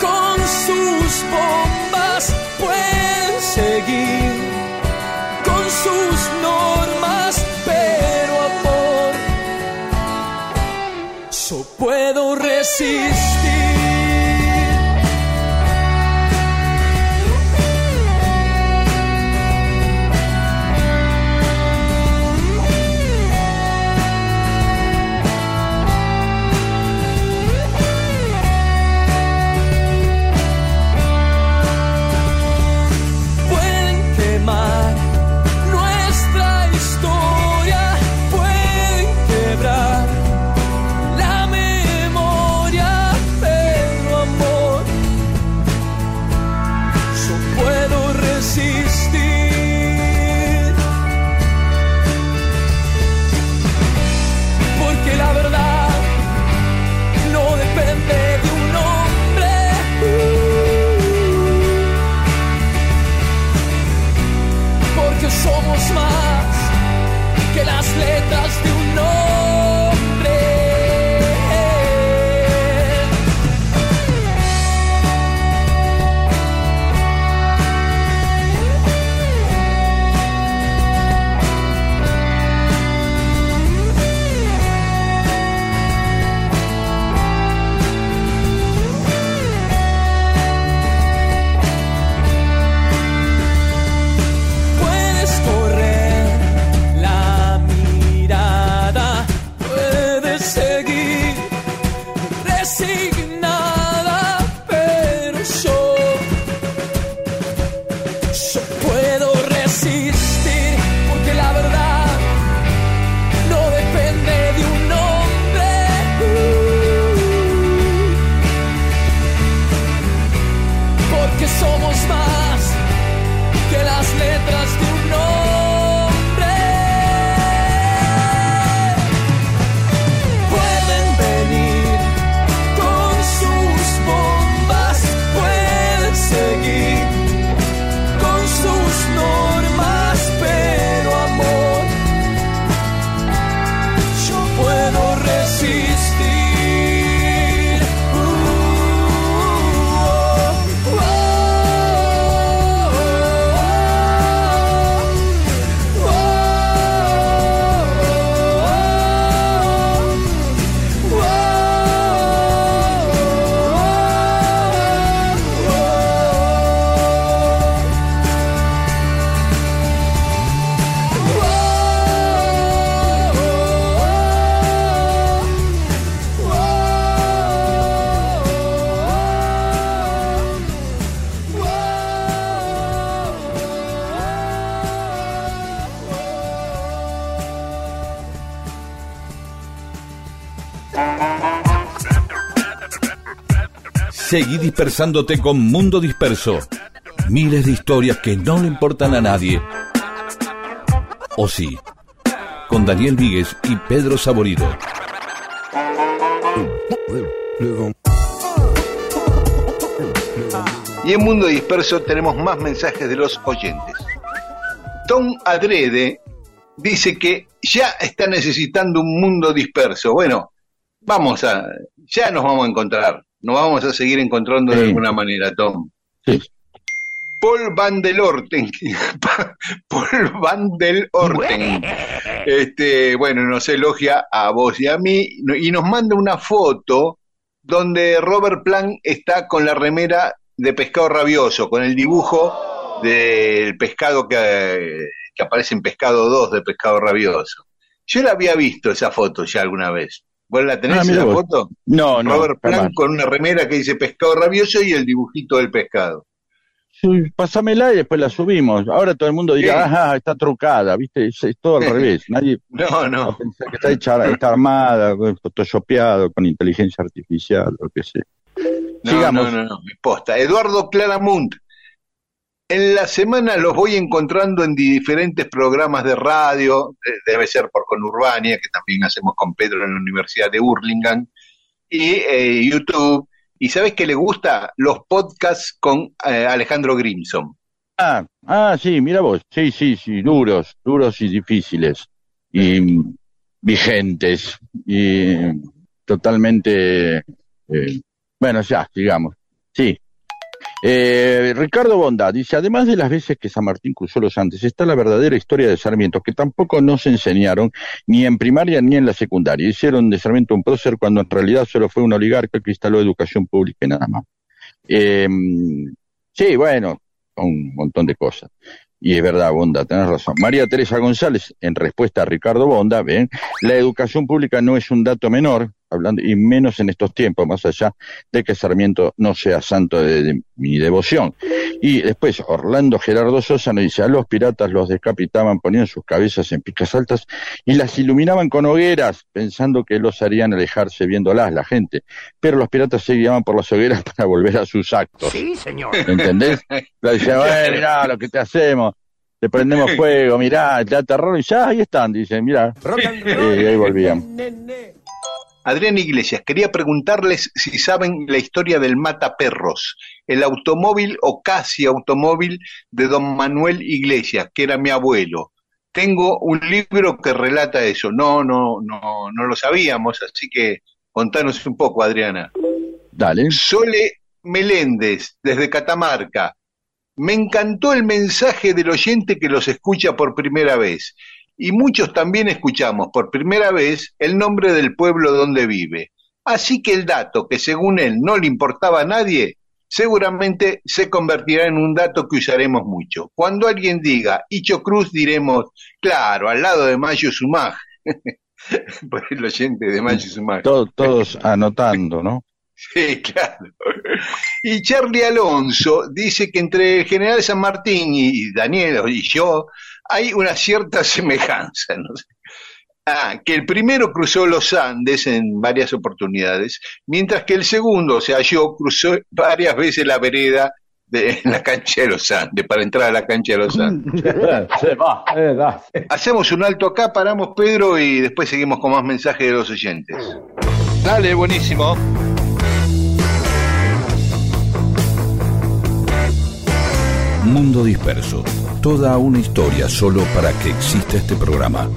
con sus bombas, pueden seguir con sus normas, pero amor, yo puedo resistir. Seguí dispersándote con Mundo Disperso. Miles de historias que no le importan a nadie. O sí, con Daniel Víguez y Pedro Saborido. Y en Mundo Disperso tenemos más mensajes de los oyentes. Tom Adrede dice que ya está necesitando un mundo disperso. Bueno, vamos a, ya nos vamos a encontrar, nos vamos a seguir encontrando de alguna manera, Tom. Sí. Paul Van del Orten, [LAUGHS] Paul Van del Orten, este, bueno, nos elogia a vos y a mí y nos manda una foto donde Robert Plant está con la remera de pescado rabioso, con el dibujo del pescado que, que aparece en Pescado 2 de Pescado Rabioso. Yo la había visto esa foto ya alguna vez. ¿Vos la tenés Ah, esa vos. foto? No, no. Robert jamás. con una remera que dice Pescado Rabioso y el dibujito del pescado. Sí, Pásamela y después la subimos. Ahora todo el mundo dirá, ajá, está trucada, ¿viste? Es, es todo al [LAUGHS] revés. Nadie [LAUGHS] No, va a no. pensar que está hecha, está armada, photoshopeado, con inteligencia artificial, lo que sea. No, Sigamos. no, no, no, posta. Eduardo Claramunt. En la semana los voy encontrando en diferentes programas de radio, de- debe ser por Conurbania, que también hacemos con Pedro en la Universidad de Hurlingham, y eh, YouTube. ¿Y sabes qué le gusta? Los podcasts con eh, Alejandro Grimson. Ah, ah, sí, mira vos. Sí, sí, sí, duros, duros y difíciles. Y vigentes. Y totalmente. eh, bueno, ya, digamos. Sí. Eh, Ricardo Bonda dice, además de las veces que San Martín cruzó los Andes, está la verdadera historia de Sarmiento, que tampoco nos enseñaron ni en primaria ni en la secundaria. Hicieron de Sarmiento un prócer cuando en realidad solo fue un oligarca que instaló educación pública y nada más. Eh, sí, bueno, un montón de cosas. Y es verdad, Bonda, tenés razón. María Teresa González, en respuesta a Ricardo Bonda, ven, la educación pública no es un dato menor, hablando, y menos en estos tiempos, más allá de que Sarmiento no sea santo de, de mi devoción. Y después, Orlando Gerardo Sosa nos dice, a los piratas los decapitaban, ponían sus cabezas en picas altas y las iluminaban con hogueras, pensando que los harían alejarse viéndolas la gente. Pero los piratas se guiaban por las hogueras [LAUGHS] para volver a sus actos. Sí, señor. ¿Entendés? Le decía, bueno, mirá lo que te hacemos, te prendemos fuego, mirá, te da terror, y ya ahí están, dicen, mirá. And Y ahí volvían. Adrián Iglesias, quería preguntarles si saben la historia del Mataperros, el automóvil o casi automóvil de don Manuel Iglesias, que era mi abuelo. Tengo un libro que relata eso. No, no, no, no lo sabíamos, así que contanos un poco, Adriana. Dale. Sole Meléndez, desde Catamarca. Me encantó el mensaje del oyente que los escucha por primera vez. Y muchos también escuchamos por primera vez el nombre del pueblo donde vive. Así que el dato que según él no le importaba a nadie, seguramente se convertirá en un dato que usaremos mucho. Cuando alguien diga Icho Cruz, diremos, claro, al lado de Mayo Sumaj. [LAUGHS] por el oyente de Mayo Sumaj. To- todos anotando, ¿no? Sí, claro. Y Charlie Alonso dice que entre el general San Martín y Daniel y yo hay una cierta [LAUGHS] semejanza. ¿no? sé. Ah, que el primero cruzó los Andes en varias oportunidades, mientras que el segundo, o sea, yo cruzó varias veces la vereda de en [LAUGHS] la cancha de los Andes, para entrar a la cancha de los [LAUGHS] Andes. Se va, da. Hacemos un alto acá, paramos Pedro y después seguimos con más mensajes de los oyentes. Dale, buenísimo. Mundo Disperso. Toda una historia solo para que exista este programa.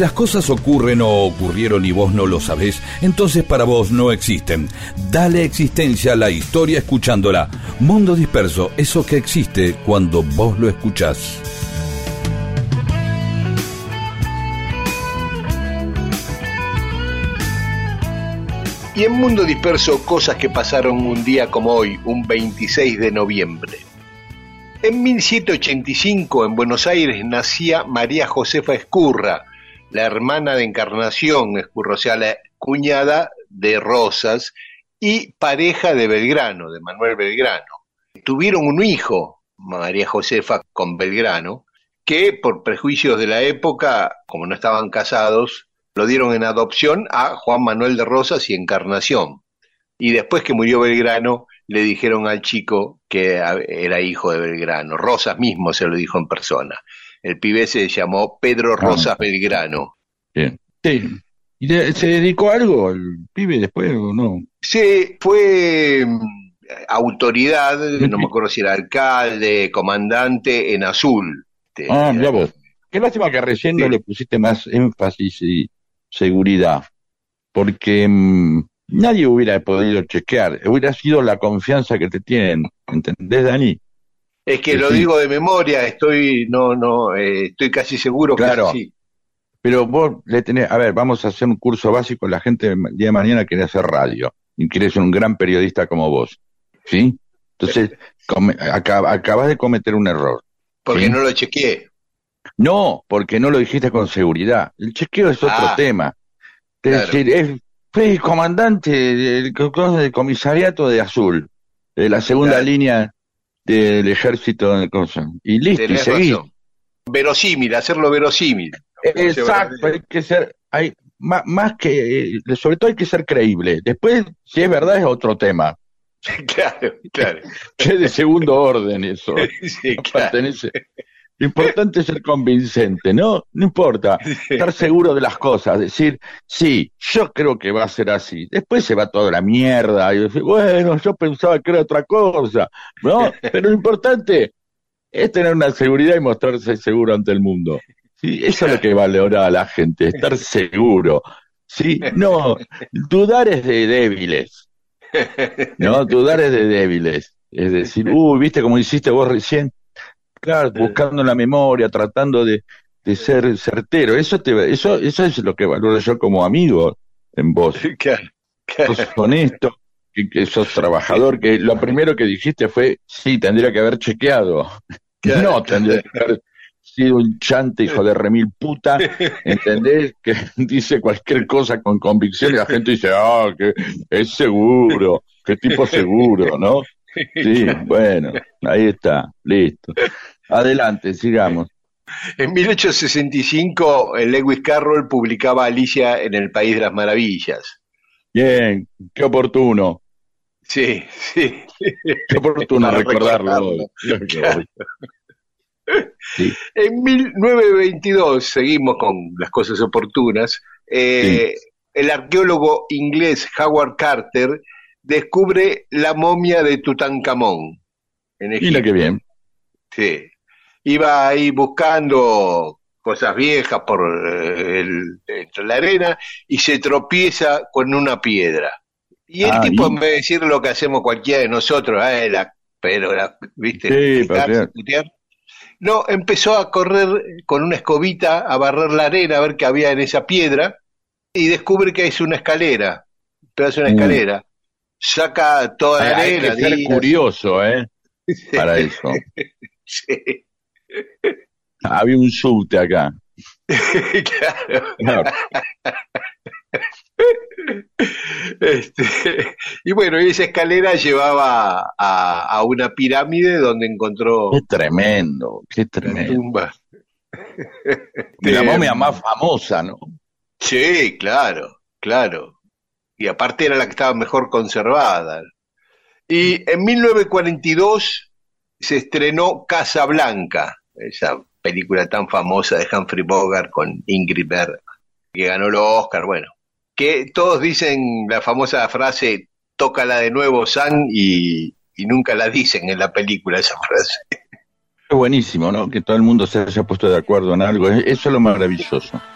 Si las cosas ocurren o ocurrieron y vos no lo sabés, entonces para vos no existen. Dale existencia a la historia escuchándola. Mundo disperso, eso que existe cuando vos lo escuchás. Y en Mundo Disperso, cosas que pasaron un día como hoy, un 26 de noviembre. En 1785, en Buenos Aires, nacía María Josefa Escurra, la hermana de Encarnación Escurra, o sea, la cuñada de Rosas y pareja de Belgrano, de Manuel Belgrano. Tuvieron un hijo, María Josefa, con Belgrano, que por prejuicios de la época, como no estaban casados, lo dieron en adopción a Juan Manuel de Rosas y Encarnación. Y después que murió Belgrano, le dijeron al chico que era hijo de Belgrano. Rosas mismo se lo dijo en persona. El pibe se llamó Pedro Rosas Belgrano. Bien. Sí. ¿Y de- se dedicó a algo el pibe después o no? Sí, fue mm, autoridad, no me acuerdo si era alcalde, comandante en azul. Este, Ah, mira vos. Qué lástima que recién no le pusiste más énfasis y seguridad, porque mm, nadie hubiera podido chequear, hubiera sido la confianza que te tienen, ¿entendés, Dani? Es que Sí, lo digo de memoria, estoy no no eh, estoy casi seguro Claro. que sí. Pero vos le tenés, a ver, vamos a hacer un curso básico, la gente el día de mañana quiere hacer radio y quiere ser un gran periodista como vos, ¿sí? Entonces, come- acaba- acabas de cometer un error. Porque ¿sí? no lo chequeé. No, porque no lo dijiste con seguridad. El chequeo es otro Ah, tema. Es claro. decir, es, fue el comandante del, co- del comisariato de Azul, de la segunda Claro. línea del ejército de cosas. Y listo, y seguí. razón. Verosímil, hacerlo verosímil. Exacto, hay que ser, hay más, más que, eh, sobre todo hay que ser creíble. Después, si es verdad, es otro tema. [LAUGHS] claro, claro. Que [LAUGHS] es de segundo orden eso. [LAUGHS] Sí, claro. pertenece. Lo importante es ser convincente, ¿no? No importa. [LAUGHS] Estar seguro de las cosas, decir, sí, yo creo que va a ser así. Después se va toda la mierda y decir, bueno, yo pensaba que era otra cosa, ¿no? [LAUGHS] Pero lo importante es tener una seguridad y mostrarse seguro ante el mundo. Sí, eso es lo que valora a la gente, estar [LAUGHS] seguro. Sí, no, dudar es de débiles. No, dudar es de débiles. Es decir, uy, viste como hiciste vos recién. Claro, buscando la memoria, tratando de, de ser certero. Eso te, eso, eso es lo que valoro yo como amigo en vos. [LAUGHS] Claro, Sos honesto, que, que sos trabajador, que lo primero que dijiste fue, sí, tendría que haber chequeado. Claro, no, tendría que haber sido un chante, hijo de remil puta, [LAUGHS] ¿entendés? Que [LAUGHS] dice cualquier cosa con convicción y la gente dice, ah, que es seguro, qué tipo seguro, ¿no? [LAUGHS] Sí, [LAUGHS] bueno, ahí está, listo. Adelante, sigamos. En 1865, el Lewis Carroll publicaba Alicia en el País de las Maravillas. Bien, qué oportuno, Sí, sí. qué oportuno recordarlo. recordarlo. Sí. En 1922, seguimos con las cosas oportunas, eh, el arqueólogo inglés Howard Carter descubre la momia de Tutankamón. En Mira Egipto. qué bien. Sí. Iba ahí buscando cosas viejas por eh, el, la arena y se tropieza con una piedra. Y el Ah, tipo, y- en vez de decir lo que hacemos cualquiera de nosotros, eh, la- pero la, ¿viste? Sí, putear. No, empezó a correr con una escobita a barrer la arena a ver qué había en esa piedra y descubre que es una escalera, pedazo de una Mm. Saca toda la Hay arena. que ser curioso, ¿eh? Para eso. [LAUGHS] sí, Había un subte acá. [LAUGHS] claro. Claro. Este, y bueno, y esa escalera llevaba a, a una pirámide donde encontró Qué tremendo, qué tremendo. tumba. La momia más famosa, ¿no? Sí, claro, claro. Y aparte era la que estaba mejor conservada. Y en 1942 se estrenó Casablanca, esa película tan famosa de Humphrey Bogart con Ingrid Bergman, que ganó los Oscar, bueno. Que todos dicen la famosa frase, tócala de nuevo, San, y, y nunca la dicen en la película esa frase. Es buenísimo, ¿no? Que todo el mundo se haya puesto de acuerdo en algo. Eso es lo maravilloso. [LAUGHS]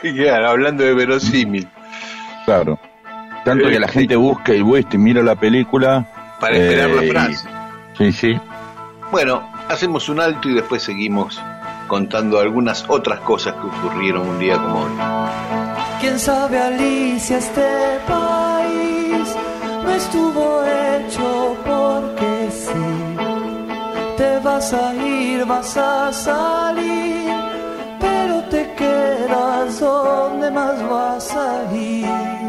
Claro, hablando de verosímil. Claro. Tanto que la gente busca y busca y mira la película. Para esperar la eh, frase. Sí, sí. Bueno, hacemos un alto y después seguimos contando algunas otras cosas que ocurrieron un día como hoy. ¿Quién sabe, Alicia, este país no estuvo hecho porque sí. Te vas a ir, vas a salir, pero te quedas donde más vas a ir.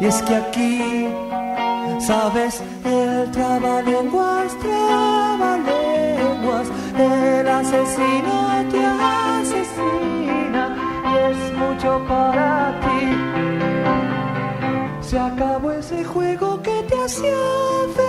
Y es que aquí, sabes, el trabalenguas, trabalenguas, el asesino te asesina y es mucho para ti. Se acabó ese juego que te hacía feliz.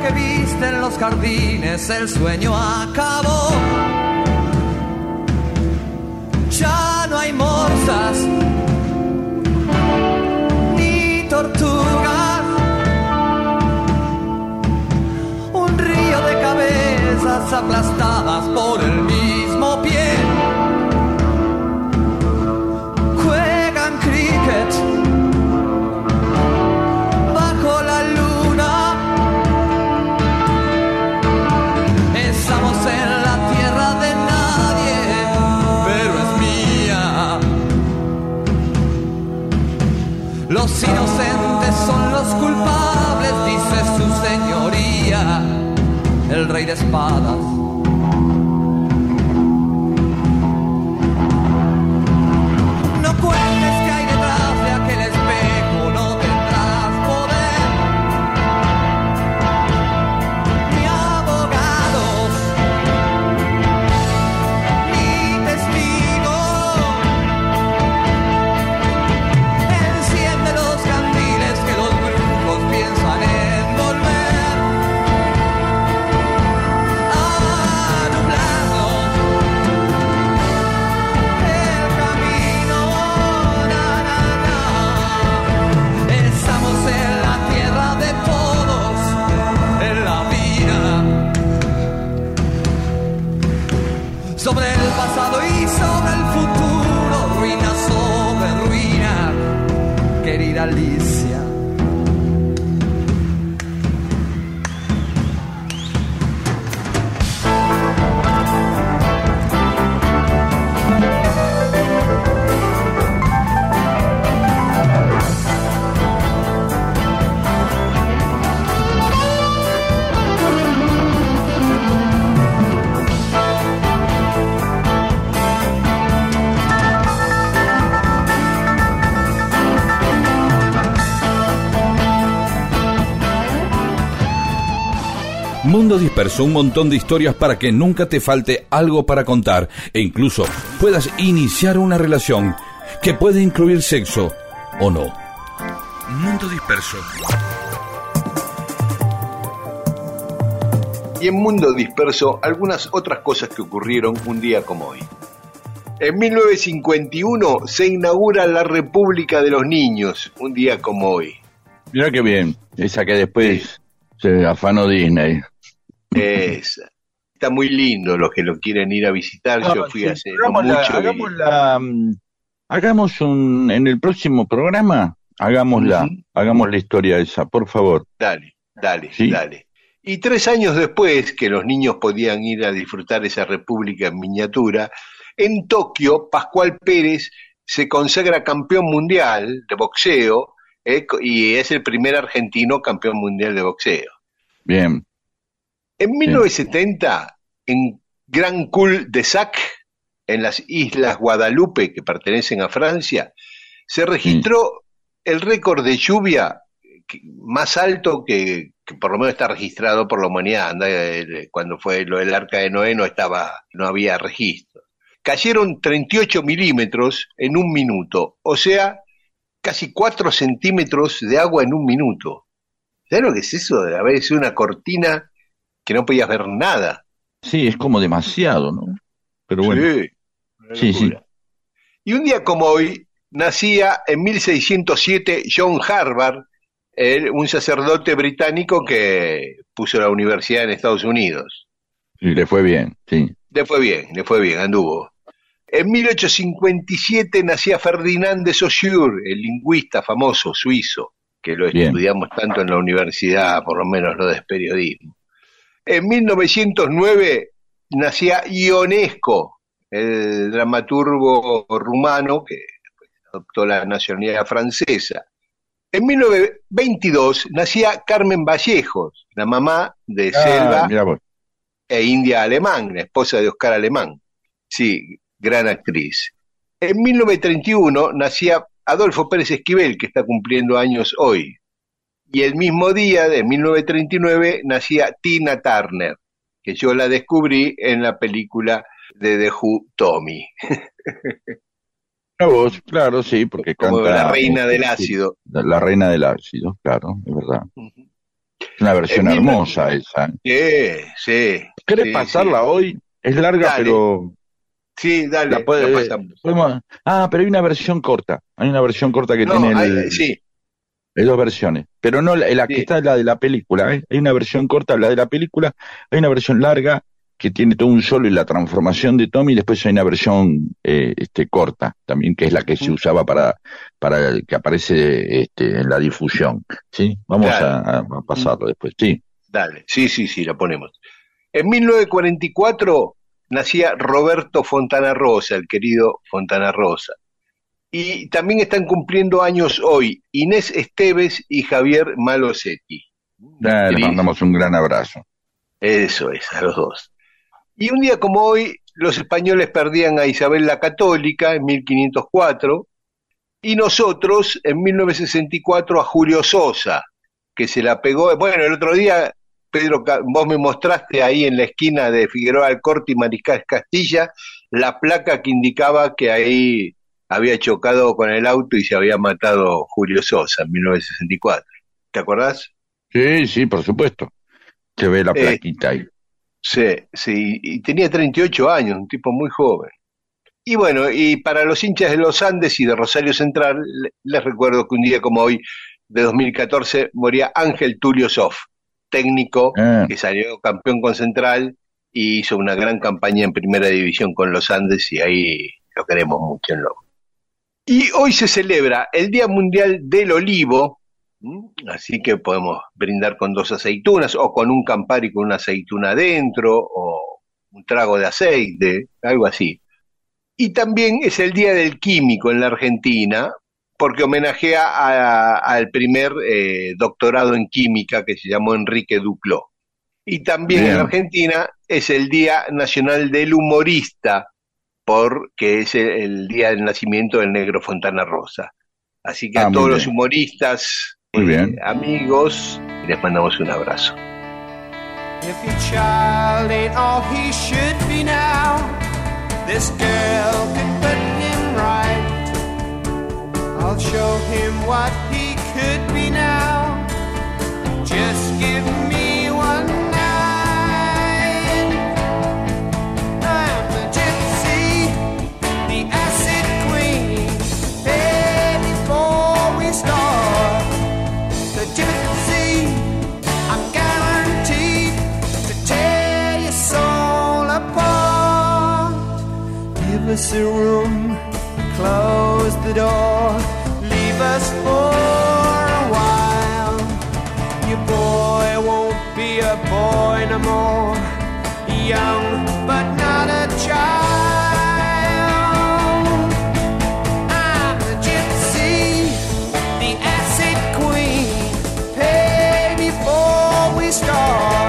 Que viste en los jardines, el sueño acabó. Ya no hay morsas ni tortugas. Un río de cabezas aplastadas por el Los inocentes son los culpables, dice su señoría, el rey de espadas. Pasado y sobre el futuro, ruina sobre ruina, querida Alicia. Mundo Disperso, un montón de historias para que nunca te falte algo para contar e incluso puedas iniciar una relación que puede incluir sexo o no. Mundo Disperso. Y en Mundo Disperso, algunas otras cosas que ocurrieron un día como hoy. En 1951 se inaugura la República de los Niños, un día como hoy. Mira qué bien. Esa que después se afanó Disney. Es, está muy lindo los que lo quieren ir a visitar. Yo fui sí, hace no hagamos la- mucho. y- hagamos la, mm, hagamos un, en el próximo programa, hagamos la, Ujú. hagamos la historia esa, por favor. Dale, dale, Sí. dale. Y tres años después que los niños podían ir a disfrutar esa república en miniatura, en Tokio, Pascual Pérez se consagra campeón mundial de boxeo eh, y es el primer argentino campeón mundial de boxeo. Bien. En 1970, en Grand Cul de Sac, en las Islas Guadalupe, que pertenecen a Francia, se registró el récord de lluvia más alto que, que por lo menos está registrado por la humanidad. Cuando fue lo del arca de Noé no estaba, no había registro. Cayeron 38 milímetros en un minuto, o sea, casi 4 centímetros de agua en un minuto. ¿Sabes lo que es eso de haber sido una cortina que no podías ver nada? Sí, es como demasiado, ¿no? Pero bueno. Sí, Sí, sí. Y un día como hoy, nacía en 1607 John Harvard, un sacerdote británico que puso la universidad en Estados Unidos. Y le fue bien, sí. Le fue bien, le fue bien, anduvo. En 1857 nacía Ferdinand de Saussure, el lingüista famoso suizo, que lo Bien. estudiamos tanto en la universidad, por lo menos lo de periodismo. En 1909 nacía Ionesco, el dramaturgo rumano que adoptó la nacionalidad francesa. En 1922 nacía Carmen Vallejos, la mamá de Selva Ah, vos. e India Alemán, la esposa de Oscar Alemán. Sí, gran actriz. En 1931 nacía Adolfo Pérez Esquivel, que está cumpliendo años hoy. Y el mismo día, de 1939, nacía Tina Turner, que yo la descubrí en la película de The Who, Tommy, Mira vos, claro, sí, porque como canta. la reina del ácido. La reina del ácido, claro, es verdad. Es una versión hermosa esa. Sí, sí. ¿Querés sí, pasarla sí. hoy? Es larga, Dale. pero. Sí, dale, la puede- la pasamos. Ah, pero hay una versión corta. Hay una versión corta que No, tiene. hay- el- sí, Hay dos versiones. Pero no la, la que está es la de la película. ¿eh? Hay una versión corta, la de la película. Hay una versión larga que tiene todo un solo y la transformación de Tommy. Y después hay una versión eh, este, corta también, que es la que se usaba para, para el que aparece este, en la difusión. ¿sí? Vamos a, a pasarlo después. Sí. Dale, sí, sí, sí, la ponemos. En 1944 nacía Roberto Fontana Rosa, el querido Fontana Rosa. Y también están cumpliendo años hoy Inés Esteves y Javier Malosetti. Ya, le mandamos un gran abrazo. Eso es, a los dos. Y un día como hoy, los españoles perdían a Isabel la Católica en 1504 y nosotros en 1964 a Julio Sosa, que se la pegó. Bueno, el otro día, Pedro, vos me mostraste ahí en la esquina de Figueroa Alcorte y Mariscal Castilla la placa que indicaba que ahí había chocado con el auto y se había matado Julio Sosa en 1964. ¿Te acordás? Sí, sí, por supuesto. Se ve la Eh, plaquita ahí. Sí, sí, y tenía 38 años, un tipo muy joven. Y bueno, y para los hinchas de los Andes y de Rosario Central, le- les recuerdo que un día como hoy, de 2014, moría Ángel Tulio Soff, técnico Ah. que salió campeón con Central y hizo una gran campaña en primera división con los Andes y ahí lo queremos mucho en Lobo. Y hoy se celebra el Día Mundial del Olivo, así que podemos brindar con dos aceitunas o con un Campari con una aceituna adentro o un trago de aceite, algo así. Y también es el Día del Químico en la Argentina, porque homenajea al primer eh, doctorado en química que se llamó Enrique Duclos. Y también Bien. en Argentina es el Día Nacional del Humorista, porque es el, el día del nacimiento del negro Fontana Rosa. Así que Ah, a muy todos los humoristas, Muy eh, bien. amigos, les mandamos un abrazo. If your child ain't all he should be now, this girl could put him right. I'll show him what he could be now. Just A room, close the door, leave us for a while. Your boy won't be a boy no more, young but not a child. I'm the gypsy, the acid queen. Pay before we start.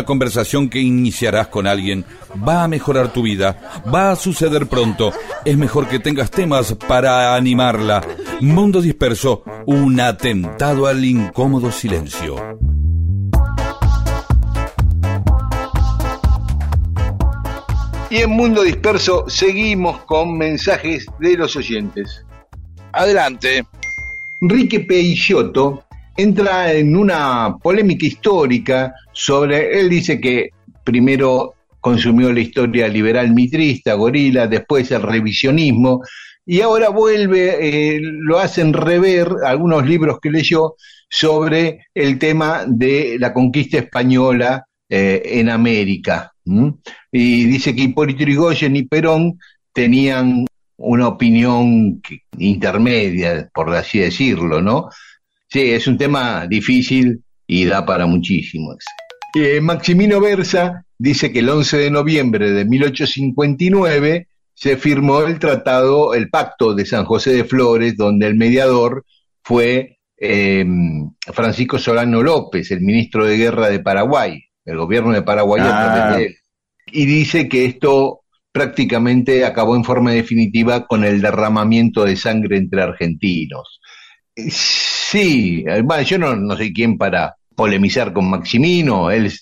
Una conversación que iniciarás con alguien va a mejorar tu vida, va a suceder pronto. Es mejor que tengas temas para animarla. Mundo disperso, un atentado al incómodo silencio. Y en Mundo Disperso seguimos con mensajes de los oyentes. Adelante. Enrique Peixoto entra en una polémica histórica sobre, él dice que primero consumió la historia liberal mitrista, gorila, después el revisionismo, y ahora vuelve, eh, lo hacen rever algunos libros que leyó sobre el tema de la conquista española eh, en América. Y dice que Hipólito Yrigoyen y Perón tenían una opinión intermedia, por así decirlo, ¿no? Sí, es un tema difícil y da para muchísimo. Eh, Maximino Versa dice que el 11 de noviembre de 1859 se firmó el tratado, el pacto de San José de Flores, donde el mediador fue eh, Francisco Solano López, el ministro de Guerra de Paraguay, el gobierno de Paraguay a Ah. través de él. Y dice que esto prácticamente acabó en forma definitiva con el derramamiento de sangre entre argentinos. Sí, eh, bueno, yo no, no soy quien para polemizar con Maximino, él,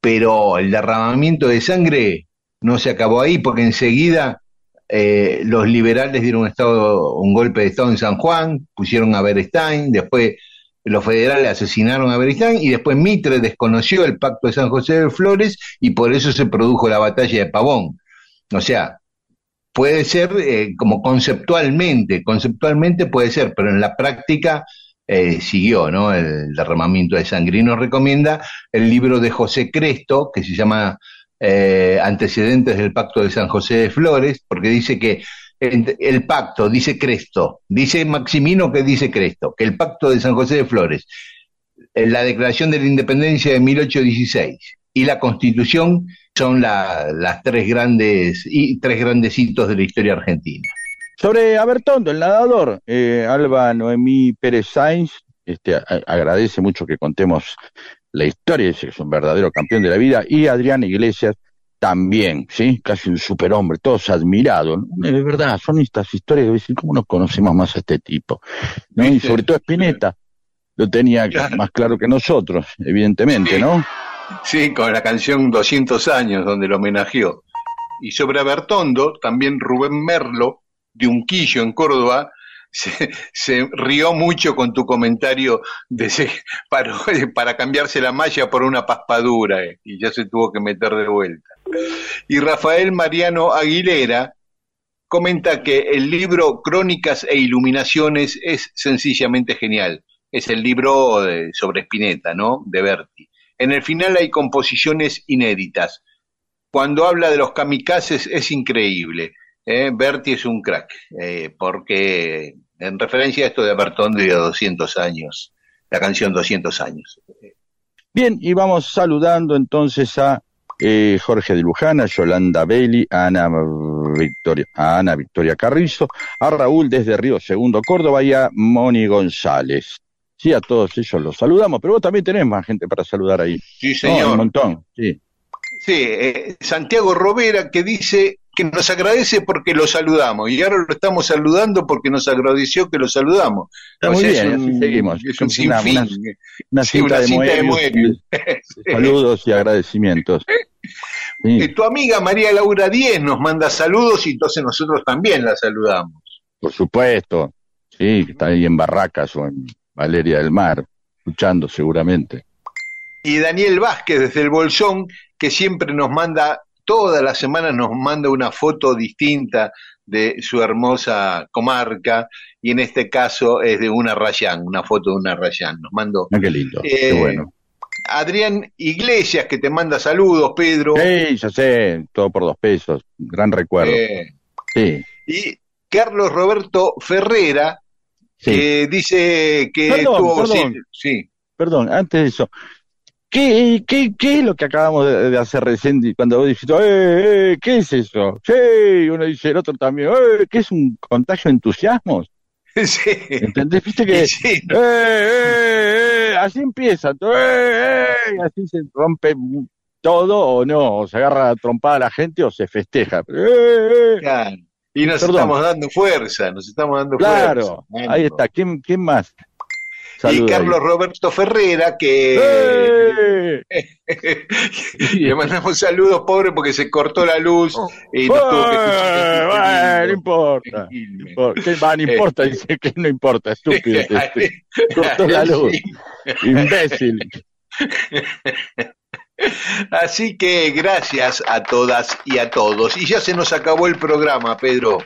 pero el derramamiento de sangre no se acabó ahí porque enseguida eh, los liberales dieron un, estado, un golpe de Estado en San Juan, pusieron a Berestain, después los federales asesinaron a Berestain y después Mitre desconoció el pacto de San José de Flores y por eso se produjo la batalla de Pavón. O sea, puede ser eh, como conceptualmente, conceptualmente puede ser, pero en la práctica eh, siguió, ¿no? El derramamiento de sangre. Y nos recomienda el libro de José Cresto, que se llama eh, Antecedentes del Pacto de San José de Flores, porque dice que el, el pacto, dice Cresto, dice Maximino que dice Cresto, que el pacto de San José de Flores, eh, la declaración de la independencia de 1816 y la constitución son la- las tres grandes, y, tres grandes hitos de la historia argentina. Sobre Abertondo, el nadador, eh, Alba Noemí Pérez Sainz, este, a- agradece mucho que contemos la historia, dice que es un verdadero campeón de la vida, y Adrián Iglesias también, ¿sí? Casi un superhombre, todos admirados. ¿no? Es verdad, son estas historias que dicen, ¿cómo nos conocemos más a este tipo? ¿No? Y sobre todo Spinetta, lo tenía más claro que nosotros, evidentemente, ¿no? Sí, con la canción 200 años, donde lo homenajeó. Y sobre Bertondo, también Rubén Merlo, de Unquillo, en Córdoba, se, rió mucho con tu comentario de para, [LAUGHS] para cambiarse la malla por una paspadura, eh, y ya se tuvo que meter de vuelta. Y Rafael Mariano Aguilera comenta que el libro Crónicas e Iluminaciones es sencillamente genial. Es el libro de- sobre Spinetta, ¿no? De Berti en el final hay composiciones inéditas. Cuando habla de los kamikazes es increíble. ¿Eh? Berti es un crack, eh, porque en referencia a esto de Bertón de 200 años, la canción 200 años. Bien, y vamos saludando entonces a eh, Jorge de Luján, a Yolanda Belli, a Ana Victoria, a Ana Victoria Carrizo, a Raúl desde Río Segundo, Córdoba y a Moni González. Sí, a todos ellos los saludamos, pero vos también tenés más gente para saludar ahí. Sí, No, señor. un montón, sí. Sí, eh, Santiago Robera que dice que nos agradece porque lo saludamos y ahora lo estamos saludando porque nos agradeció que lo saludamos. Está O muy sea, bien, es un, así seguimos. Es un Una- sinfín. una- Una Sí, cinta una de cinta de Moebius, Moebius. de Saludos y agradecimientos. Sí, Eh, tu amiga María Laura Díez nos manda saludos y entonces nosotros también la saludamos. por supuesto. Sí, está ahí en Barracas o en Valeria del Mar, escuchando seguramente. Y Daniel Vázquez desde el Bolsón, que siempre nos manda, todas las semanas nos manda una foto distinta de su hermosa comarca, y en este caso es de una Rayán, una foto de una Rayán. Nos mandó Ah, qué lindo, Eh, qué bueno. Adrián Iglesias, que te manda saludos, Pedro. Sí, ya sé, todo por dos pesos. Gran recuerdo. Eh, Sí, y Carlos Roberto Ferrera, sí. que dice que Perdón, tuvo... perdón. Sí, sí. Perdón, antes de eso. ¿Qué, qué, qué es lo que acabamos de, de hacer recién cuando vos dijiste, eh, eh, ¿qué es eso? Sí, uno dice el otro también, eh, ¿qué es un contagio de entusiasmos? [LAUGHS] sí. ¿Entendés? Viste que, [LAUGHS] sí, eh, eh, eh, así empieza, eh, y así se rompe todo o no, o se agarra a trompada a la gente o se festeja. Claro. Y nos Perdón. estamos dando fuerza, nos estamos dando claro, fuerza. ahí está. ¿Quién, quién más? Y ahí. Carlos Roberto Ferrera, que ¡Eh! [LAUGHS] le mandamos saludos, pobre, porque se cortó la luz y nos tuvo que Eh, no importa. ¿Qué va? No Eh. importa, dice que no importa, estúpido. [LAUGHS] Cortó la luz. Imbécil. [LAUGHS] Así que gracias a todas y a todos. Y ya se nos acabó el programa, Pedro.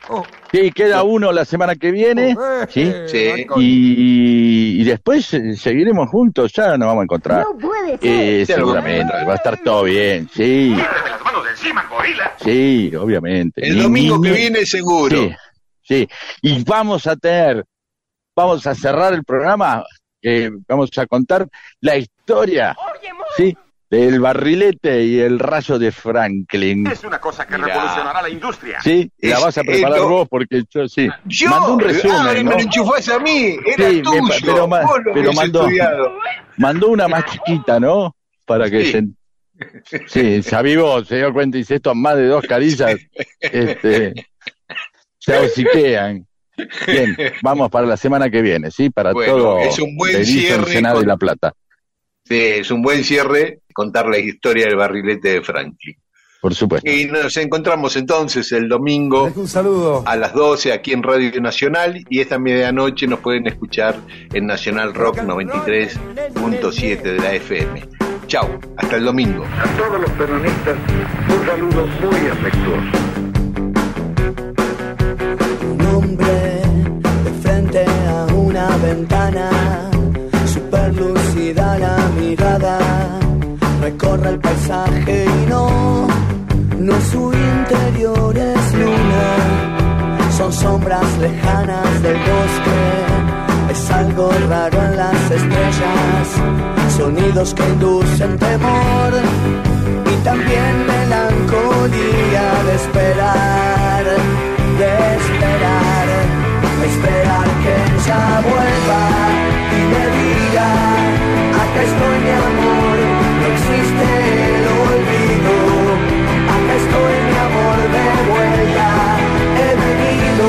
Sí, queda uno la semana que viene. Sí. Sí. Y, y después eh, seguiremos juntos, ya nos vamos a encontrar. No puede ser. Eh, vamos a seguramente, va a estar todo bien. Sí, Líbrame las manos de encima, gorila. sí, obviamente. El domingo que viene seguro. Sí, sí. Y vamos a tener, vamos a cerrar el programa, eh, vamos a contar la historia, sí, del barrilete y el rayo de Franklin. Es una cosa que Mirá. revolucionará la industria. Sí, la vas a preparar vos porque yo sí. Yo, Mandó un ah, resumen, me ¿no? lo enchufás a mí, era Sí, me tuyo. pero ma- Vos lo pero habías mandó- estudiado. Mandó una más chiquita, ¿no? Para que Sí. se... Sí, se avivó, se dio cuenta y dice, esto más de dos carillas, este, se hociquean. Bien, vamos para la semana que viene, ¿sí? Para Bueno, todo es un buen Berizo, cierre Ensenada con- y La Plata, Sí, es un buen cierre contar la historia del barrilete de Franklin. por supuesto. Y nos encontramos entonces el domingo Un saludo. a las 12 aquí en Radio Nacional y esta medianoche nos pueden escuchar en Nacional Rock 93.7 de la FM. Chau, hasta el domingo. A todos los peronistas, un saludo muy afectuoso. un hombre de frente a una ventana, borra el paisaje y no, no su interior es luna, son sombras lejanas del bosque, es algo raro en las estrellas, sonidos que inducen temor y también melancolía de esperar, de esperar, esperar que ella vuelva y me diga, acá estoy mi amor. He olvidado, aquesto es mi amor de vuelta. He venido,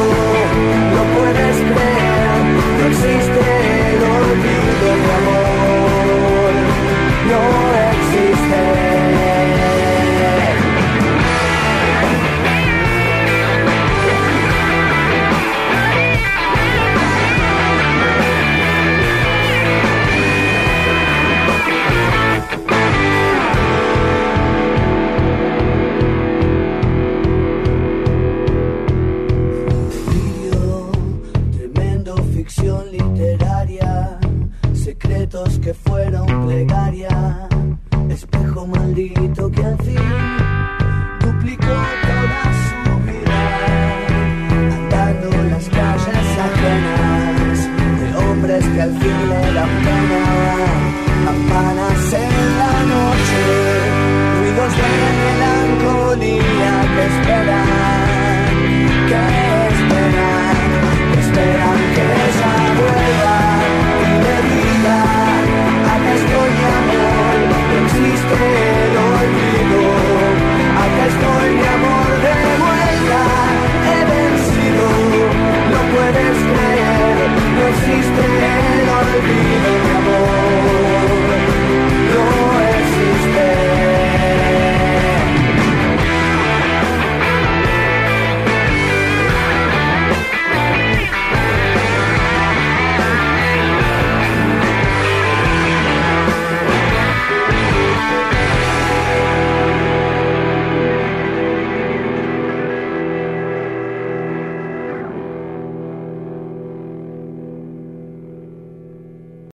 no puedes ver, no existe.